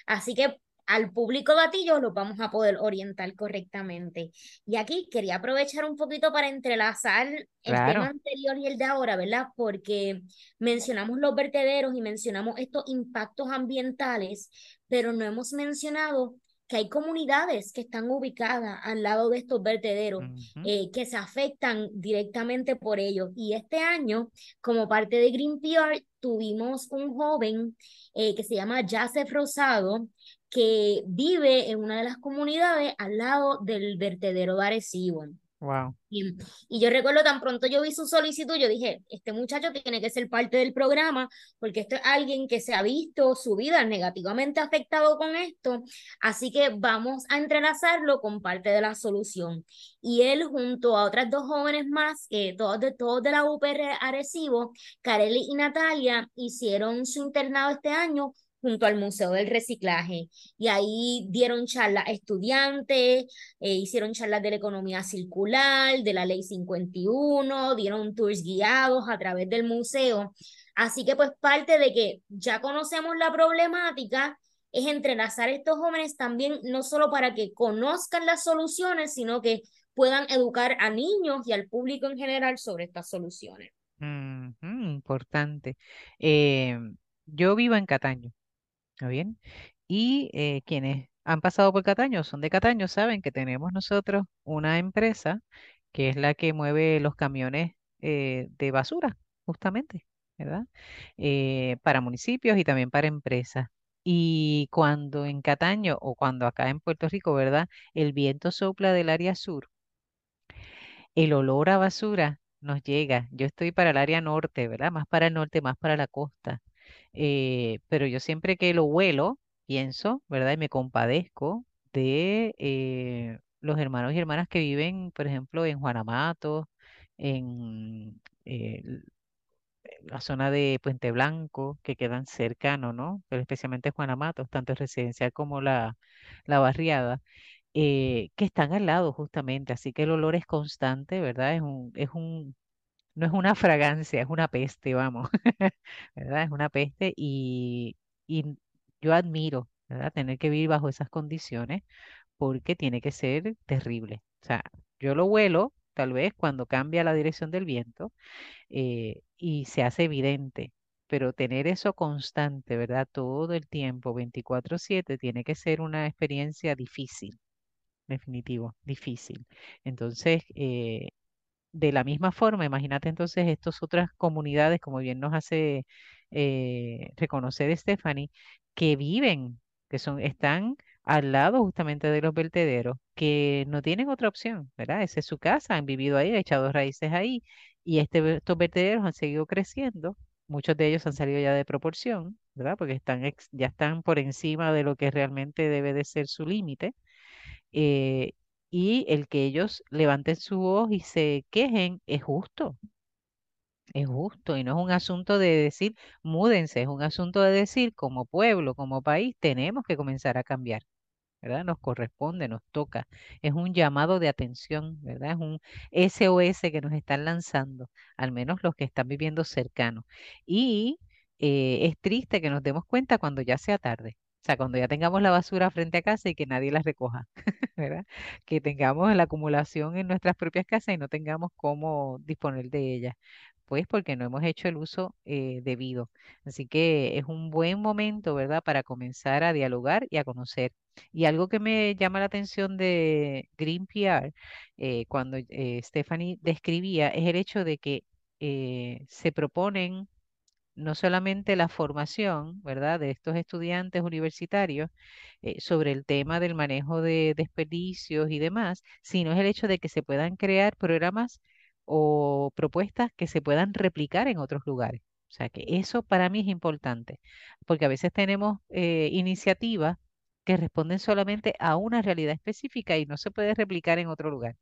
así que al público batillo los vamos a poder orientar correctamente. Y aquí quería aprovechar un poquito para entrelazar el tema anterior y el de ahora, ¿verdad? Porque mencionamos los vertederos y mencionamos estos impactos ambientales, pero no hemos mencionado que hay comunidades que están ubicadas al lado de estos vertederos eh, que se afectan directamente por ellos. Y este año, como parte de Green PR, tuvimos un joven eh, que se llama Joseph Rosado, que vive en una de las comunidades al lado del vertedero de Arecibo. Wow. Y, yo recuerdo tan pronto yo vi su solicitud, yo dije, este muchacho tiene que ser parte del programa porque esto es alguien que se ha visto su vida negativamente afectado con esto, así que vamos a entrelazarlo con parte de la solución. Y él junto a otras dos jóvenes más, que todos de, todos de la UPR Arecibo, Kareli y Natalia, hicieron su internado este año junto al Museo del Reciclaje. Y ahí dieron charlas a estudiantes, eh, hicieron charlas de la economía circular, de la ley 51, dieron tours guiados a través del museo. Así que pues parte de que ya conocemos la problemática es entrelazar a estos jóvenes también, no solo para que conozcan las soluciones, sino que puedan educar a niños y al público en general sobre estas soluciones. importante. Eh, yo vivo en Cataño, ¿Está bien? Y eh, quienes han pasado por Cataño, son de Cataño, saben que tenemos nosotros una empresa que es la que mueve los camiones eh, de basura, justamente, ¿verdad? Eh, para municipios y también para empresas. Y cuando en Cataño o cuando acá en Puerto Rico, ¿verdad? El viento sopla del área sur, el olor a basura nos llega. Yo estoy para el área norte, ¿verdad? Más para el norte, más para la costa. Eh, pero yo siempre que lo huelo, pienso, ¿verdad? Y me compadezco de eh, los hermanos y hermanas que viven, por ejemplo, en Juanamato, en eh, la zona de Puente Blanco, que quedan cercanos, ¿no? Pero especialmente Juanamato, tanto el residencial como la, la barriada. que están al lado justamente, así que el olor es constante, ¿verdad? Es un, es un, no es una fragancia, es una peste, vamos, *laughs* ¿verdad? Es una peste y, y yo admiro, ¿verdad? Tener que vivir bajo esas condiciones porque tiene que ser terrible. O sea, yo lo huelo tal vez cuando cambia la dirección del viento eh, y se hace evidente, pero tener eso constante, ¿verdad? Todo el tiempo, 24/7, tiene que ser una experiencia difícil, definitivo, difícil. Entonces, eh, de la misma forma, imagínate entonces estas otras comunidades, como bien nos hace eh, reconocer Stephanie, que viven, que son, están al lado justamente de los vertederos, que no tienen otra opción, ¿verdad? Esa es su casa, han vivido ahí, han echado raíces ahí, y este, estos vertederos han seguido creciendo, muchos de ellos han salido ya de proporción, ¿verdad? Porque están ya están por encima de lo que realmente debe de ser su límite. Eh, y el que ellos levanten su voz y se quejen es justo, es justo y no es un asunto de decir múdense, es un asunto de decir como pueblo, como país, tenemos que comenzar a cambiar. ¿verdad? Nos corresponde, nos toca. Es un llamado de atención, ¿verdad? Es un SOS que nos están lanzando, al menos los que están viviendo cercanos. Y eh, es triste que nos demos cuenta cuando ya sea tarde. Sea, cuando ya tengamos la basura frente a casa y que nadie la recoja, *laughs* ¿verdad? Que tengamos la acumulación en nuestras propias casas y no tengamos cómo disponer de ella. Pues porque no hemos hecho el uso eh, debido. Así que es un buen momento, ¿verdad? Para comenzar a dialogar y a conocer. Y algo que me llama la atención de Green PR, eh, cuando eh, Stephanie describía, es el hecho de que se proponen no solamente la formación, ¿verdad?, de estos estudiantes universitarios eh, sobre el tema del manejo de desperdicios y demás, sino es el hecho de que se puedan crear programas o propuestas que se puedan replicar en otros lugares. O sea que eso para mí es importante, porque a veces tenemos eh, iniciativas que responden solamente a una realidad específica y no se puede replicar en otro lugar.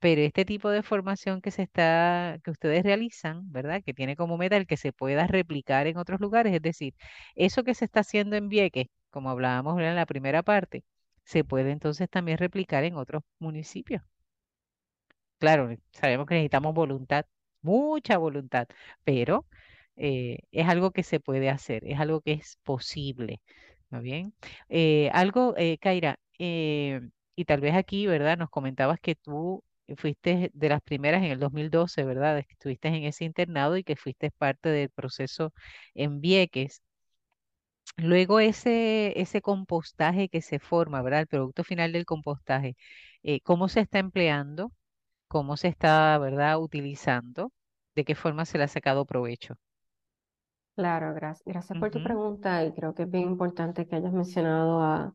Pero este tipo de formación que se está, que ustedes realizan, ¿verdad? Que tiene como meta el que se pueda replicar en otros lugares, es decir, eso que se está haciendo en Vieques, como hablábamos en la primera parte, se puede entonces también replicar en otros municipios. Claro, sabemos que necesitamos voluntad, mucha voluntad, pero eh, es algo que se puede hacer, es algo que es posible. ¿Está bien? Eh, algo, eh, Kaira, y tal vez aquí, ¿verdad? Nos comentabas que tú fuiste de las primeras en el 2012, ¿verdad? Estuviste en ese internado y que fuiste parte del proceso en Vieques. Luego ese, ese compostaje que se forma, ¿verdad? El producto final del compostaje, eh, ¿cómo se está empleando? ¿Cómo se está, ¿verdad? Utilizando? ¿De qué forma se le ha sacado provecho? Claro, gracias, gracias por tu pregunta y creo que es bien importante que hayas mencionado a,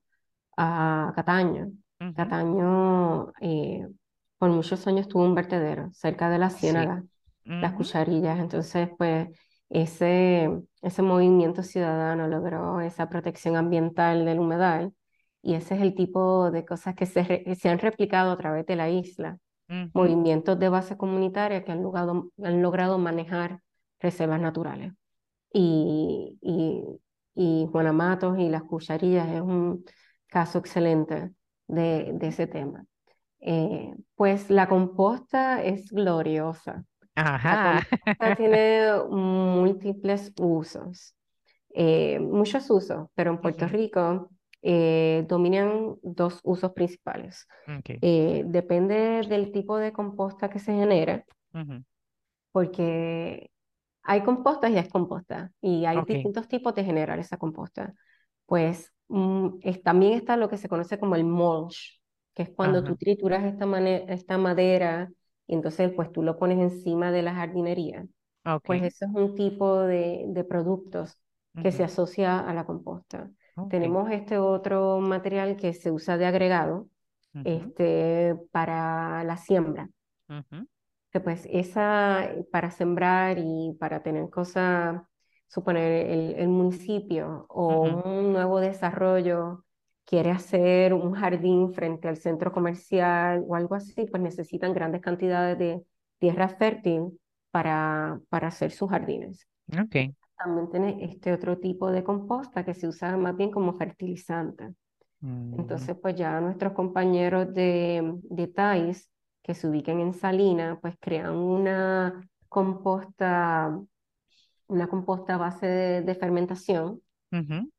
a Cataño. Cataño, eh, por muchos años tuvo un vertedero cerca de la ciénaga, las cucharillas. Entonces, pues ese, ese movimiento ciudadano logró esa protección ambiental del humedal y ese es el tipo de cosas que se, se han replicado a través de la isla. Movimientos de base comunitaria que han logrado, han logrado manejar reservas naturales. Y, y, y Juana Matos y las cucharillas es un caso excelente de, de ese tema. Eh, pues la composta es gloriosa. Ajá. La composta *laughs* tiene múltiples usos, eh, muchos usos, pero en Puerto Rico eh, dominan dos usos principales. depende del tipo de composta que se genera, porque hay composta y es composta, y hay distintos tipos de generar esa composta. Pues mm, también está lo que se conoce como el mulch, que es cuando tú trituras esta, esta madera y entonces pues tú lo pones encima de la jardinería. Pues eso es un tipo de, de productos que se asocia a la composta. Tenemos este otro material que se usa de agregado este, para la siembra. Que pues esa, para sembrar y para tener cosas, suponer el, el municipio o un nuevo desarrollo quiere hacer un jardín frente al centro comercial o algo así, pues necesitan grandes cantidades de tierra fértil para, para hacer sus jardines. Okay. También tiene este otro tipo de composta que se usa más bien como fertilizante. Mm. Entonces, pues ya nuestros compañeros de, de TAIS que se ubiquen en Salina, pues crean una composta, una composta a base de, fermentación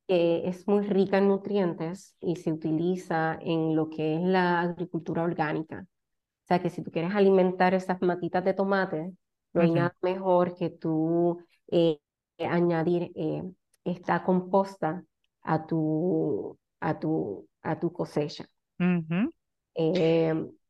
que es muy rica en nutrientes y se utiliza en lo que es la agricultura orgánica. O sea que si tú quieres alimentar esas matitas de tomate, no hay nada mejor que tú eh, añadir eh, esta composta a tu, a tu, a tu cosecha.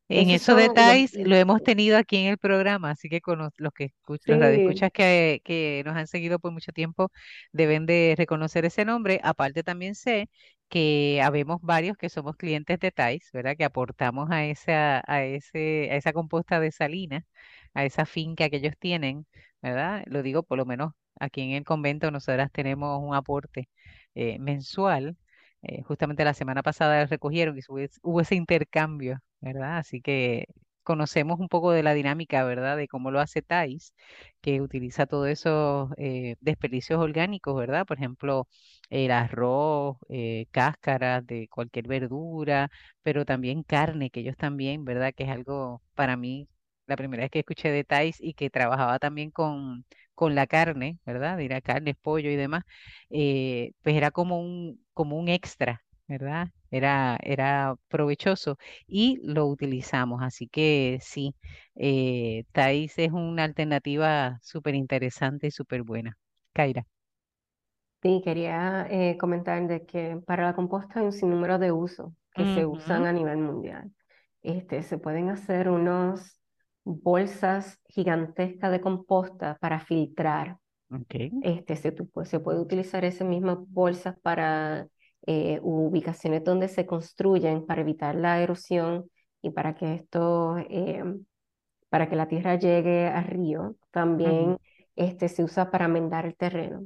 En esos detalles lo hemos tenido aquí en el programa, así que con los, que escuchan, los escuchas que, que nos han seguido por mucho tiempo deben de reconocer ese nombre. Aparte también sé que habemos varios que somos clientes de TAIS, ¿verdad? Que aportamos a esa, a ese, a esa composta de salina, a esa finca que ellos tienen, ¿verdad? Lo digo por lo menos aquí en el convento nosotras tenemos un aporte eh, mensual. Eh, justamente la semana pasada recogieron y hubo ese intercambio ¿verdad? Así que conocemos un poco de la dinámica, ¿verdad? De cómo lo hace Thais, que utiliza todos esos eh, desperdicios orgánicos, ¿verdad? Por ejemplo, el arroz, eh, cáscaras de cualquier verdura, pero también carne, que ellos también, ¿verdad? Que es algo para mí, la primera vez que escuché de Thais y que trabajaba también con, con la carne, ¿verdad? Dirá carne, pollo y demás, eh, pues era como un, como un extra, ¿verdad? Era, era provechoso y lo utilizamos. Así que sí, eh, Thais es una alternativa súper interesante y súper buena. Kaira. Sí, quería eh, comentar de que para la composta hay un sinnúmero de usos que se usan a nivel mundial. Este, se pueden hacer unas bolsas gigantescas de composta para filtrar. Okay. Este, se, se puede utilizar esas mismas bolsas para eh, ubicaciones donde se construyen para evitar la erosión y para que esto, eh, para que la tierra llegue al río. También este, se usa para amendar el terreno.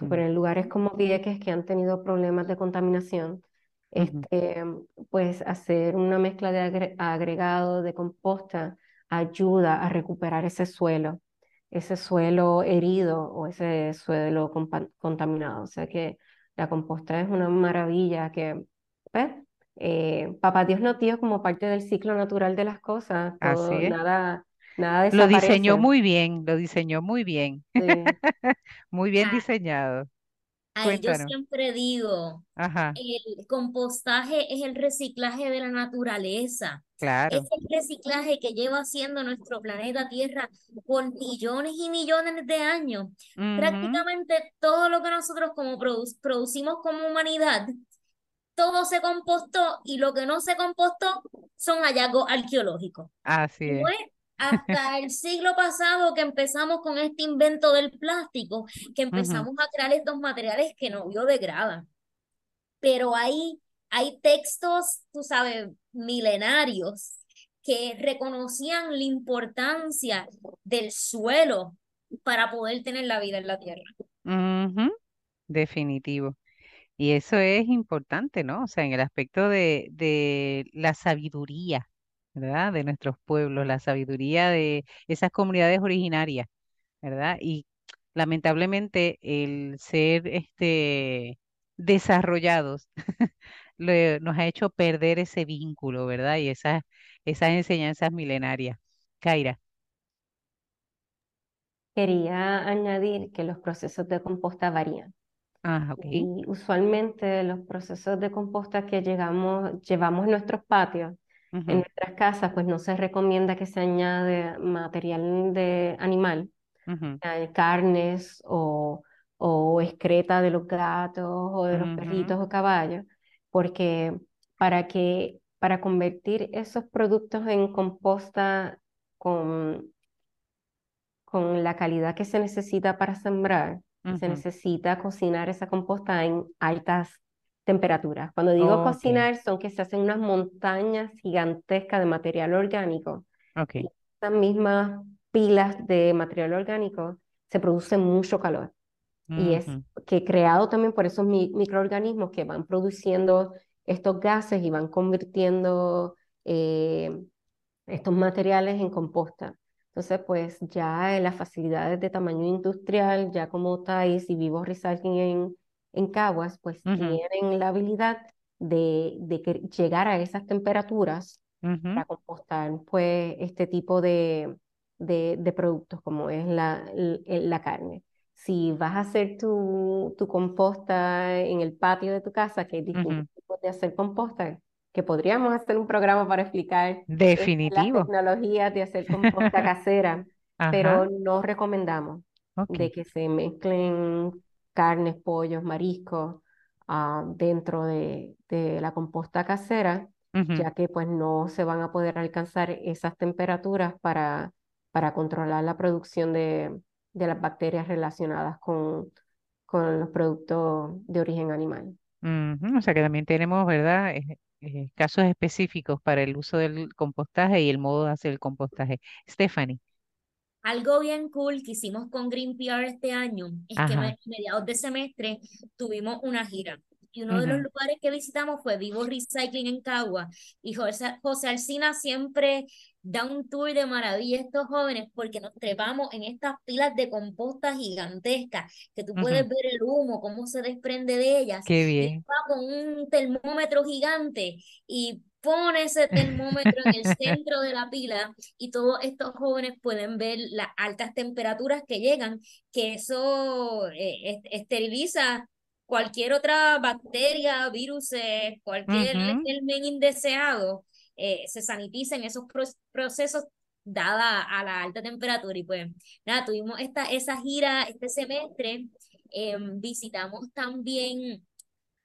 en lugares como Vieques que han tenido problemas de contaminación, este, pues hacer una mezcla de agregado de composta ayuda a recuperar ese suelo, ese suelo herido o ese suelo contaminado. O sea que la composta es una maravilla que, pues, eh, papá Dios no tío como parte del ciclo natural de las cosas. Así es. Nada, nada Lo diseñó muy bien, lo diseñó muy bien. Sí. *laughs* Muy bien Ah, diseñado. Ay, yo siempre digo, Ajá, el compostaje es el reciclaje de la naturaleza. Es claro. el reciclaje que lleva haciendo nuestro planeta Tierra por millones y millones de años. Ujú, Prácticamente todo lo que nosotros como produ- producimos como humanidad, todo se compostó y lo que no se compostó son hallazgos arqueológicos. Así es. Hasta el siglo pasado que empezamos con este invento del plástico, que empezamos a crear estos materiales que no biodegradan. Pero hay, hay textos, tú sabes, milenarios que reconocían la importancia del suelo para poder tener la vida en la tierra. Definitivo. Y eso es importante, ¿no? O sea, en el aspecto de, de la sabiduría, ¿verdad? De nuestros pueblos, la sabiduría de esas comunidades originarias, ¿verdad? Y lamentablemente el ser este, desarrollados *laughs* nos ha hecho perder ese vínculo, ¿verdad? Y esas, esas enseñanzas milenarias. Kaira. Quería añadir que los procesos de composta varían. Ah, Y usualmente los procesos de composta que llegamos, llevamos en nuestros patios, en nuestras casas, pues no se recomienda que se añade material de animal, carnes o, o, excreta de los gatos o de los perritos o caballos, porque para que para convertir esos productos en composta con, con la calidad que se necesita para sembrar, se necesita cocinar esa composta en altas temperaturas. Cuando digo cocinar, son que se hacen unas montañas gigantescas de material orgánico. Okay. Estas mismas pilas de material orgánico se produce mucho calor. Y es que creado también por esos microorganismos que van produciendo estos gases y van convirtiendo eh, estos materiales en composta. Entonces, pues ya en las facilidades de tamaño industrial, ya como TAIS y Vivo Recycling en, en Caguas, pues tienen la habilidad de, de llegar a esas temperaturas para compostar pues este tipo de, de, de productos como es la, la, carne. Si vas a hacer tu, tu composta en el patio de tu casa, que hay distintos tipos de hacer composta, que podríamos hacer un programa para explicar Definitivo. las tecnologías de hacer composta *laughs* casera, pero no recomendamos de que se mezclen carnes, pollos, mariscos ah, dentro de, de, la composta casera, ya que pues no se van a poder alcanzar esas temperaturas para, para controlar la producción de, de las bacterias relacionadas con, con los productos de origen animal. O sea que también tenemos, ¿verdad? Eh, casos específicos para el uso del compostaje y el modo de hacer el compostaje. Stephanie. Algo bien cool que hicimos con Green PR este año es que a mediados de semestre tuvimos una gira. Y uno de los lugares que visitamos fue Vivo Recycling en Cagua. Y José, José Alcina siempre da un tour de maravilla a estos jóvenes porque nos trepamos en estas pilas de composta gigantescas, que tú puedes ver el humo, cómo se desprende de ellas. Qué bien. va con un termómetro gigante y pone ese termómetro en el *laughs* centro de la pila y todos estos jóvenes pueden ver las altas temperaturas que llegan, que eso eh, esteriliza cualquier otra bacteria, virus, cualquier germen indeseado, eh, se sanitiza en esos procesos dada a la alta temperatura. Y pues nada, tuvimos esta, esa gira este semestre, em, visitamos también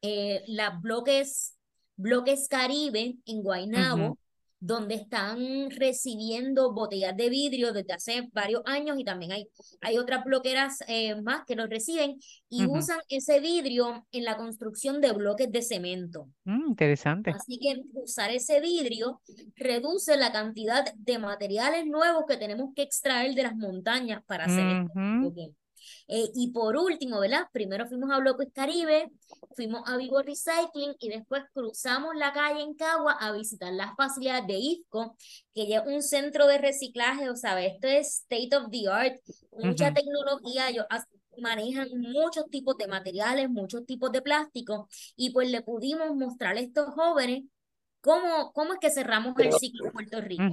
eh, las bloques, bloques Caribe en Guaynabo donde están recibiendo botellas de vidrio desde hace varios años y también hay, hay otras bloqueras eh, más que los reciben y usan ese vidrio en la construcción de bloques de cemento. Mm, interesante. Así que usar ese vidrio reduce la cantidad de materiales nuevos que tenemos que extraer de las montañas para hacer esto. Eh, y por último, ¿verdad? Primero fuimos a Bloques Caribe, fuimos a Vivo Recycling y después cruzamos la calle en Cagua a visitar las facilidades de IFCO, que ya es un centro de reciclaje, o sea, esto es state of the art, mucha tecnología, ellos manejan muchos tipos de materiales, muchos tipos de plástico, y pues le pudimos mostrar a estos jóvenes cómo, cómo es que cerramos el ciclo en Puerto Rico.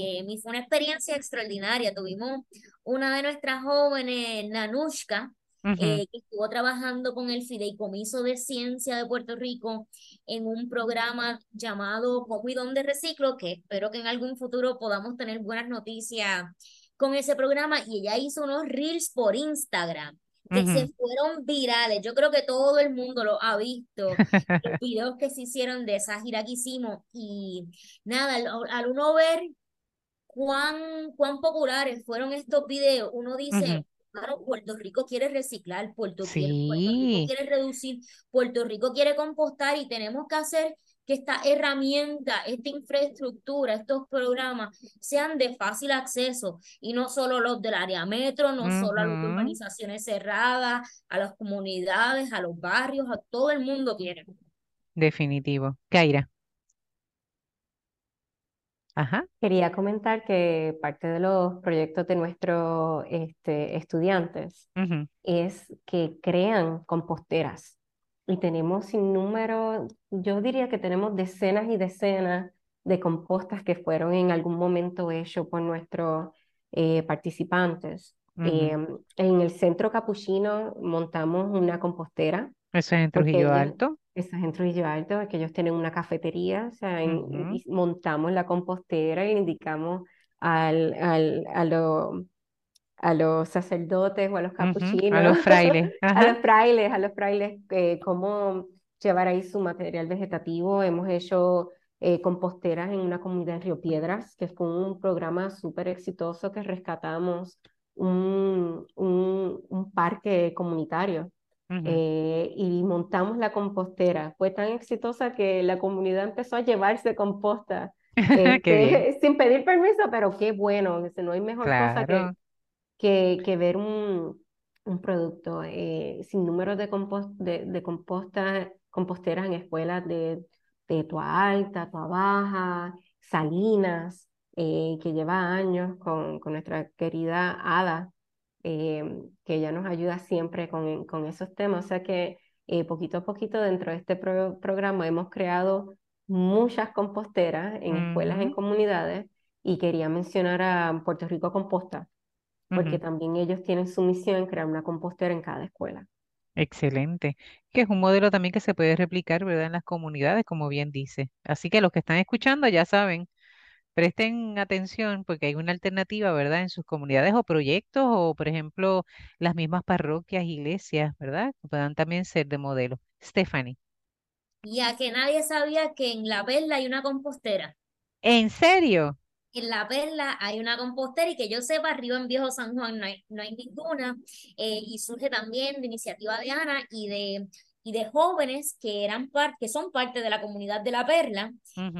Eh, fue una experiencia extraordinaria. Tuvimos una de nuestras jóvenes, Nanushka, eh, que estuvo trabajando con el Fideicomiso de Ciencia de Puerto Rico en un programa llamado ¿Cómo y dónde reciclo? que espero que en algún futuro podamos tener buenas noticias con ese programa. Y ella hizo unos reels por Instagram que se fueron virales. Yo creo que todo el mundo lo ha visto, los *laughs* videos que se hicieron de esa gira que hicimos. Y nada, al uno ver cuán, cuán populares fueron estos videos, uno dice, claro, Puerto Rico quiere reciclar, Puerto, Rico quiere reducir, Puerto Rico quiere compostar y tenemos que hacer que esta herramienta, esta infraestructura, estos programas sean de fácil acceso y no solo los del área metro, no solo a las urbanizaciones cerradas, a las comunidades, a los barrios, a todo el mundo quiere. Definitivo. Kaira. Ajá. Quería comentar que parte de los proyectos de nuestros este, estudiantes es que crean composteras. Y tenemos sin número, yo diría que tenemos decenas y decenas de compostas que fueron en algún momento hechos por nuestros eh, participantes. Em, en el centro capuchino montamos una compostera. Eso es en Trujillo Alto. Eso es en Trujillo Alto, que ellos tienen una cafetería, o sea, montamos la compostera e indicamos al, al, a, a los sacerdotes o a los capuchinos, a los frailes, *laughs* a los frailes, a los frailes, eh, cómo llevar ahí su material vegetativo. Hemos hecho eh, composteras en una comunidad en Río Piedras, que fue un programa súper exitoso que rescatamos un, un, un parque comunitario eh, y montamos la compostera. Fue tan exitosa que la comunidad empezó a llevarse composta *laughs* este, *laughs* sin pedir permiso, pero qué bueno, no hay mejor cosa que, que, que ver un, un producto eh, sin número de, de, de composta, composteras en escuelas de, de Tua Alta, Tua Baja, Salinas, eh, que lleva años con, con nuestra querida Ada, eh, que ella nos ayuda siempre con, con esos temas. O sea que eh, poquito a poquito dentro de este programa hemos creado muchas composteras en escuelas, en comunidades, y quería mencionar a Puerto Rico Composta, porque también ellos tienen su misión crear una compostera en cada escuela. Excelente. Que es un modelo también que se puede replicar, ¿verdad? En las comunidades, como bien dice. Así que los que están escuchando ya saben, presten atención porque hay una alternativa, ¿verdad? En sus comunidades o proyectos o, por ejemplo, las mismas parroquias, iglesias, ¿verdad? Que puedan también ser de modelo. Stephanie. Ya que nadie sabía que en La Perla hay una compostera. ¿En serio? En La Perla hay una compostera y que yo sepa, arriba en Viejo San Juan no hay, no hay ninguna. Eh, y surge también de iniciativa de Ana y de y de jóvenes que, eran que son parte de la comunidad de La Perla,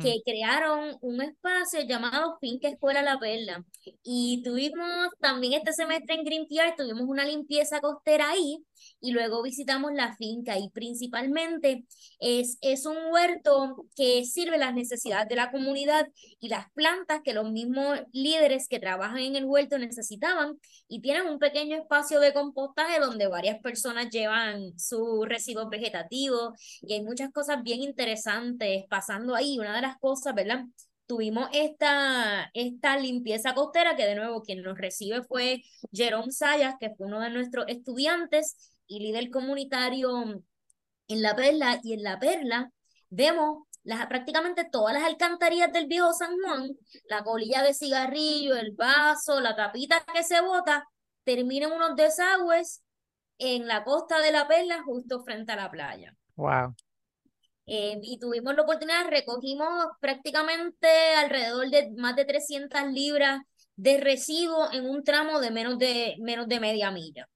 que crearon un espacio llamado Finca Escuela La Perla. Y tuvimos también este semestre en Green tuvimos una limpieza costera ahí, y luego visitamos la finca y principalmente es, es un huerto que sirve las necesidades de la comunidad y las plantas que los mismos líderes que trabajan en el huerto necesitaban y tienen un pequeño espacio de compostaje donde varias personas llevan sus residuos vegetativos y hay muchas cosas bien interesantes pasando ahí. Una de las cosas, ¿verdad? tuvimos esta, esta limpieza costera, que de nuevo quien nos recibe fue Jerome Sayas, que fue uno de nuestros estudiantes y líder comunitario en La Perla. Y en La Perla vemos las, prácticamente todas las alcantarillas del viejo San Juan, la colilla de cigarrillo, el vaso, la tapita que se bota, terminan unos desagües en la costa de La Perla, justo frente a la playa. Wow. Eh, y tuvimos la oportunidad, recogimos prácticamente alrededor de más de 300 libras de residuos en un tramo de menos de, menos de media milla.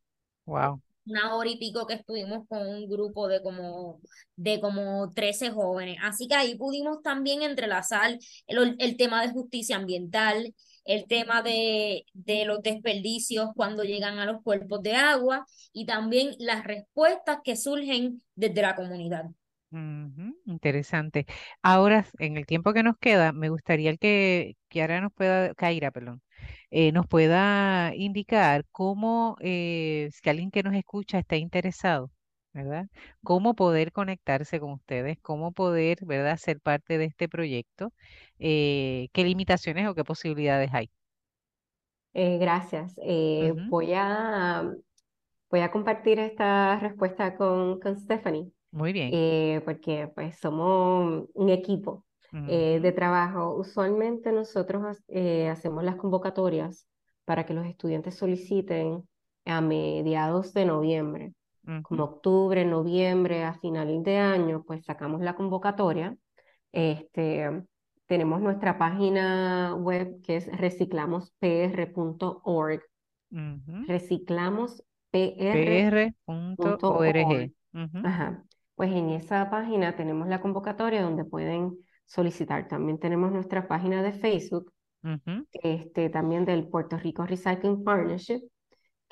Wow. Una hora y pico que estuvimos con un grupo de como, de como 13 jóvenes. Así que ahí pudimos también entrelazar el, el tema de justicia ambiental, el tema de, de los desperdicios cuando llegan a los cuerpos de agua y también las respuestas que surgen desde la comunidad. Interesante. Ahora, en el tiempo que nos queda, me gustaría que, ahora nos pueda, Kaira, perdón, eh, nos pueda indicar cómo, eh, si alguien que nos escucha está interesado, ¿verdad? Cómo poder conectarse con ustedes, cómo poder, ¿verdad?, ser parte de este proyecto, eh, qué limitaciones o qué posibilidades hay. gracias. voy a, voy a compartir esta respuesta con, con Stephanie. Muy bien. Eh, porque pues somos un equipo eh, de trabajo. Usualmente nosotros eh, hacemos las convocatorias para que los estudiantes soliciten a mediados de noviembre, como octubre, noviembre, a final de año, pues sacamos la convocatoria. Este, tenemos nuestra página web que es reciclamospr.org. Reciclamospr.org. Pues en esa página tenemos la convocatoria donde pueden solicitar. También tenemos nuestra página de Facebook, este, también del Puerto Rico Recycling Partnership,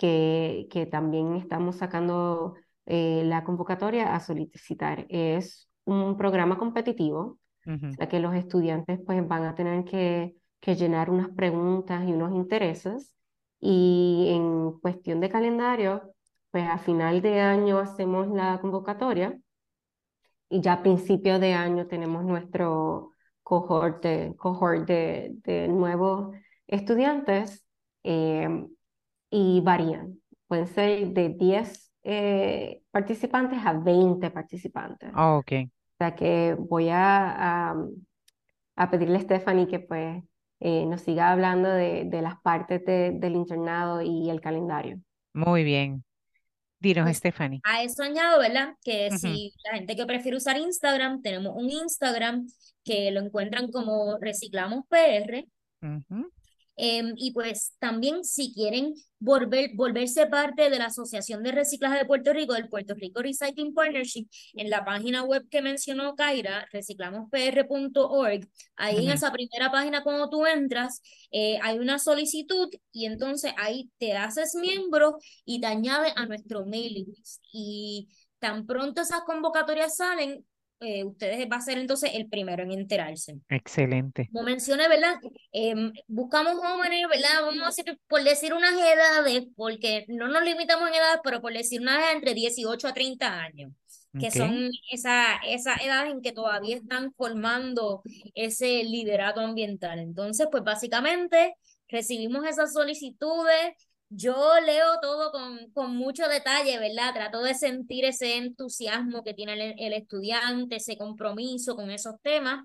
que, que también estamos sacando eh, la convocatoria a solicitar. Es un programa competitivo, o sea que los estudiantes pues van a tener que, que llenar unas preguntas y unos intereses y en cuestión de calendario, pues a final de año hacemos la convocatoria y ya a principio de año tenemos nuestro cohort de, cohort de, de nuevos estudiantes eh, y varían. Pueden ser de 10 eh, participantes a 20 participantes. Oh, ok. O sea que voy a, a, pedirle a Stephanie que pues eh, nos siga hablando de, de las partes del internado y el calendario. Muy bien. Dinos, Pues, Stephanie. A eso añado, ¿verdad? Que si la gente que prefiere usar Instagram, tenemos un Instagram que lo encuentran como Reciclamos PR. ujú, Em, y pues también si quieren volver, volverse parte de la Asociación de Reciclaje de Puerto Rico, del Puerto Rico Recycling Partnership, en la página web que mencionó Kaira, reciclamospr.org, ahí en ujú. esa primera página cuando tú entras, eh, hay una solicitud y entonces ahí te haces miembro y te añade a nuestro mailing list. Y tan pronto esas convocatorias salen, eh, ustedes va a ser entonces el primero en enterarse. Excelente. Como mencioné, ¿verdad? Em, buscamos jóvenes, ¿verdad? Vamos a decir, por decir unas edades, porque no nos limitamos en edades, pero por decir unas edades entre 18 a 30 años, que Ok. son esa, esa edad en que todavía están formando ese liderato ambiental. Entonces, pues básicamente recibimos esas solicitudes. Yo leo todo con, con mucho detalle, ¿verdad? Trato de sentir ese entusiasmo que tiene el, el estudiante, ese compromiso con esos temas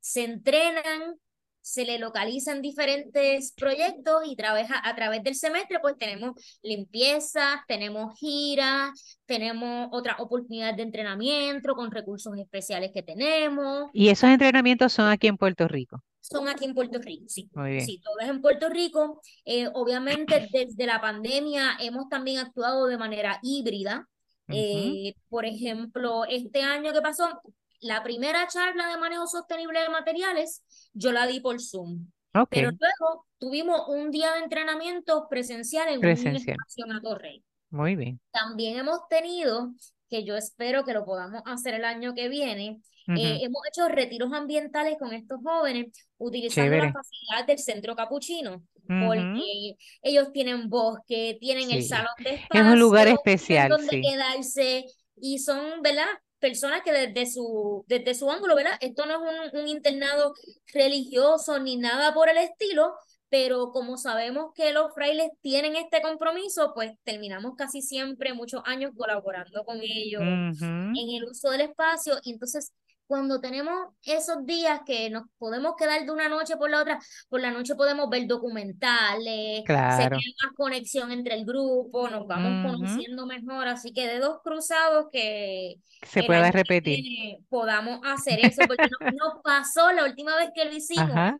se entrenan, se le localizan diferentes proyectos y trabaja, a través del semestre pues tenemos limpieza, tenemos giras, tenemos otras oportunidades de entrenamiento con recursos especiales que tenemos. Y esos entrenamientos son aquí en Puerto Rico. Son aquí en Puerto Rico, sí. Muy bien. Sí, todo es en Puerto Rico. Eh, obviamente desde la pandemia hemos también actuado de manera híbrida. Eh, por ejemplo, este año que pasó, la primera charla de manejo sostenible de materiales, yo la di por Zoom. Pero Ok, luego tuvimos un día de entrenamiento presencial en presencial. espacio en Atorrey. Muy bien. También hemos tenido, que yo espero que lo podamos hacer el año que viene, Ujú. eh, hemos hecho retiros ambientales con estos jóvenes utilizando las Chévere. facilidades del Centro Capuchino, Ujú. porque ellos tienen bosque, tienen el Sí. salón de Es un lugar espacio, especial, donde sí. quedarse y son, ¿verdad? Personas que desde su, desde su ángulo, ¿verdad? Esto no es un, un internado religioso ni nada por el estilo, pero como sabemos que los frailes tienen este compromiso, pues terminamos casi siempre muchos años colaborando con ellos en el uso del espacio y entonces cuando tenemos esos días que nos podemos quedar de una noche por la otra, por la noche podemos ver documentales, se Claro. crea más conexión entre el grupo, nos vamos conociendo mejor, así que dedos cruzados que Se pueda que repetir. podamos hacer eso, porque *laughs* nos, pasó la última vez que lo hicimos, Ajá.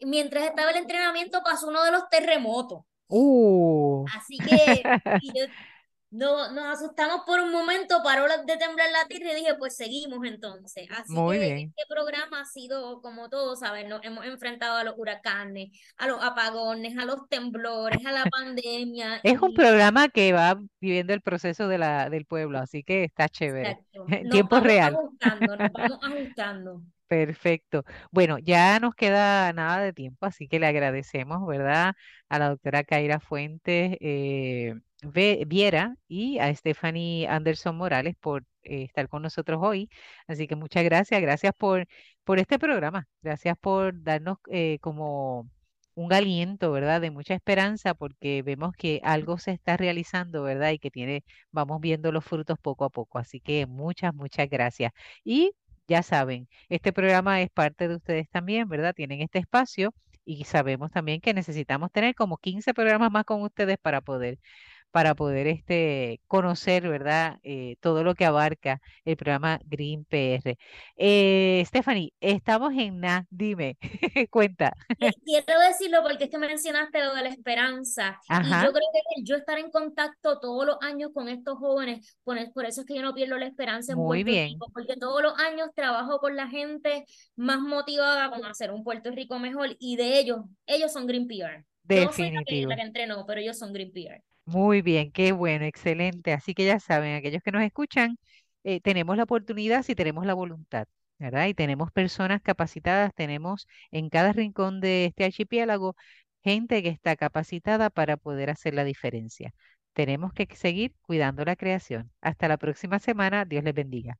mientras estaba el entrenamiento pasó uno de los terremotos, Uh. así que yo- no, nos asustamos por un momento, paró de temblar la tierra y dije, pues seguimos entonces. Así Muy que bien. este programa ha sido, como todos saben, nos hemos enfrentado a los huracanes, a los apagones, a los temblores, a la *laughs* pandemia Es un programa que va viviendo el proceso de la, del pueblo, así que está chévere. *laughs* En nos tiempo vamos real. ajustando, nos *laughs* vamos ajustando. Perfecto. Bueno, ya nos queda nada de tiempo, así que le agradecemos, ¿verdad? A la doctora Kaira Fuentes eh, Viera y a Stephanie Anderson Morales por eh, estar con nosotros hoy. Así que muchas gracias, gracias por, por este programa, gracias por darnos eh, como un aliento, ¿verdad? De mucha esperanza, porque vemos que algo se está realizando, ¿verdad? Y que tiene, vamos viendo los frutos poco a poco. Así que muchas, muchas gracias. Y ya saben, este programa es parte de ustedes también, ¿verdad? Tienen este espacio y sabemos también que necesitamos tener como 15 programas más con ustedes para poder para poder este, conocer, ¿verdad? Eh, todo lo que abarca el programa Green PR. Eh, Stephanie, estamos en NA, dime, *laughs* cuenta. Quiero decirlo porque es que mencionaste lo de la esperanza. Y yo creo que yo estar en contacto todos los años con estos jóvenes, por, eso es que yo no pierdo la esperanza en Muy Puerto bien. Rico, porque todos los años trabajo con la gente más motivada con hacer un Puerto Rico mejor y de ellos, ellos son Green PR. Yo soy la que, la que entrenó, pero ellos son Green PR. Muy bien, qué bueno, excelente. Así que ya saben, aquellos que nos escuchan, eh, tenemos la oportunidad si tenemos la voluntad, ¿verdad? Y tenemos personas capacitadas, tenemos en cada rincón de este archipiélago gente que está capacitada para poder hacer la diferencia. Tenemos que seguir cuidando la creación. Hasta la próxima semana. Dios les bendiga.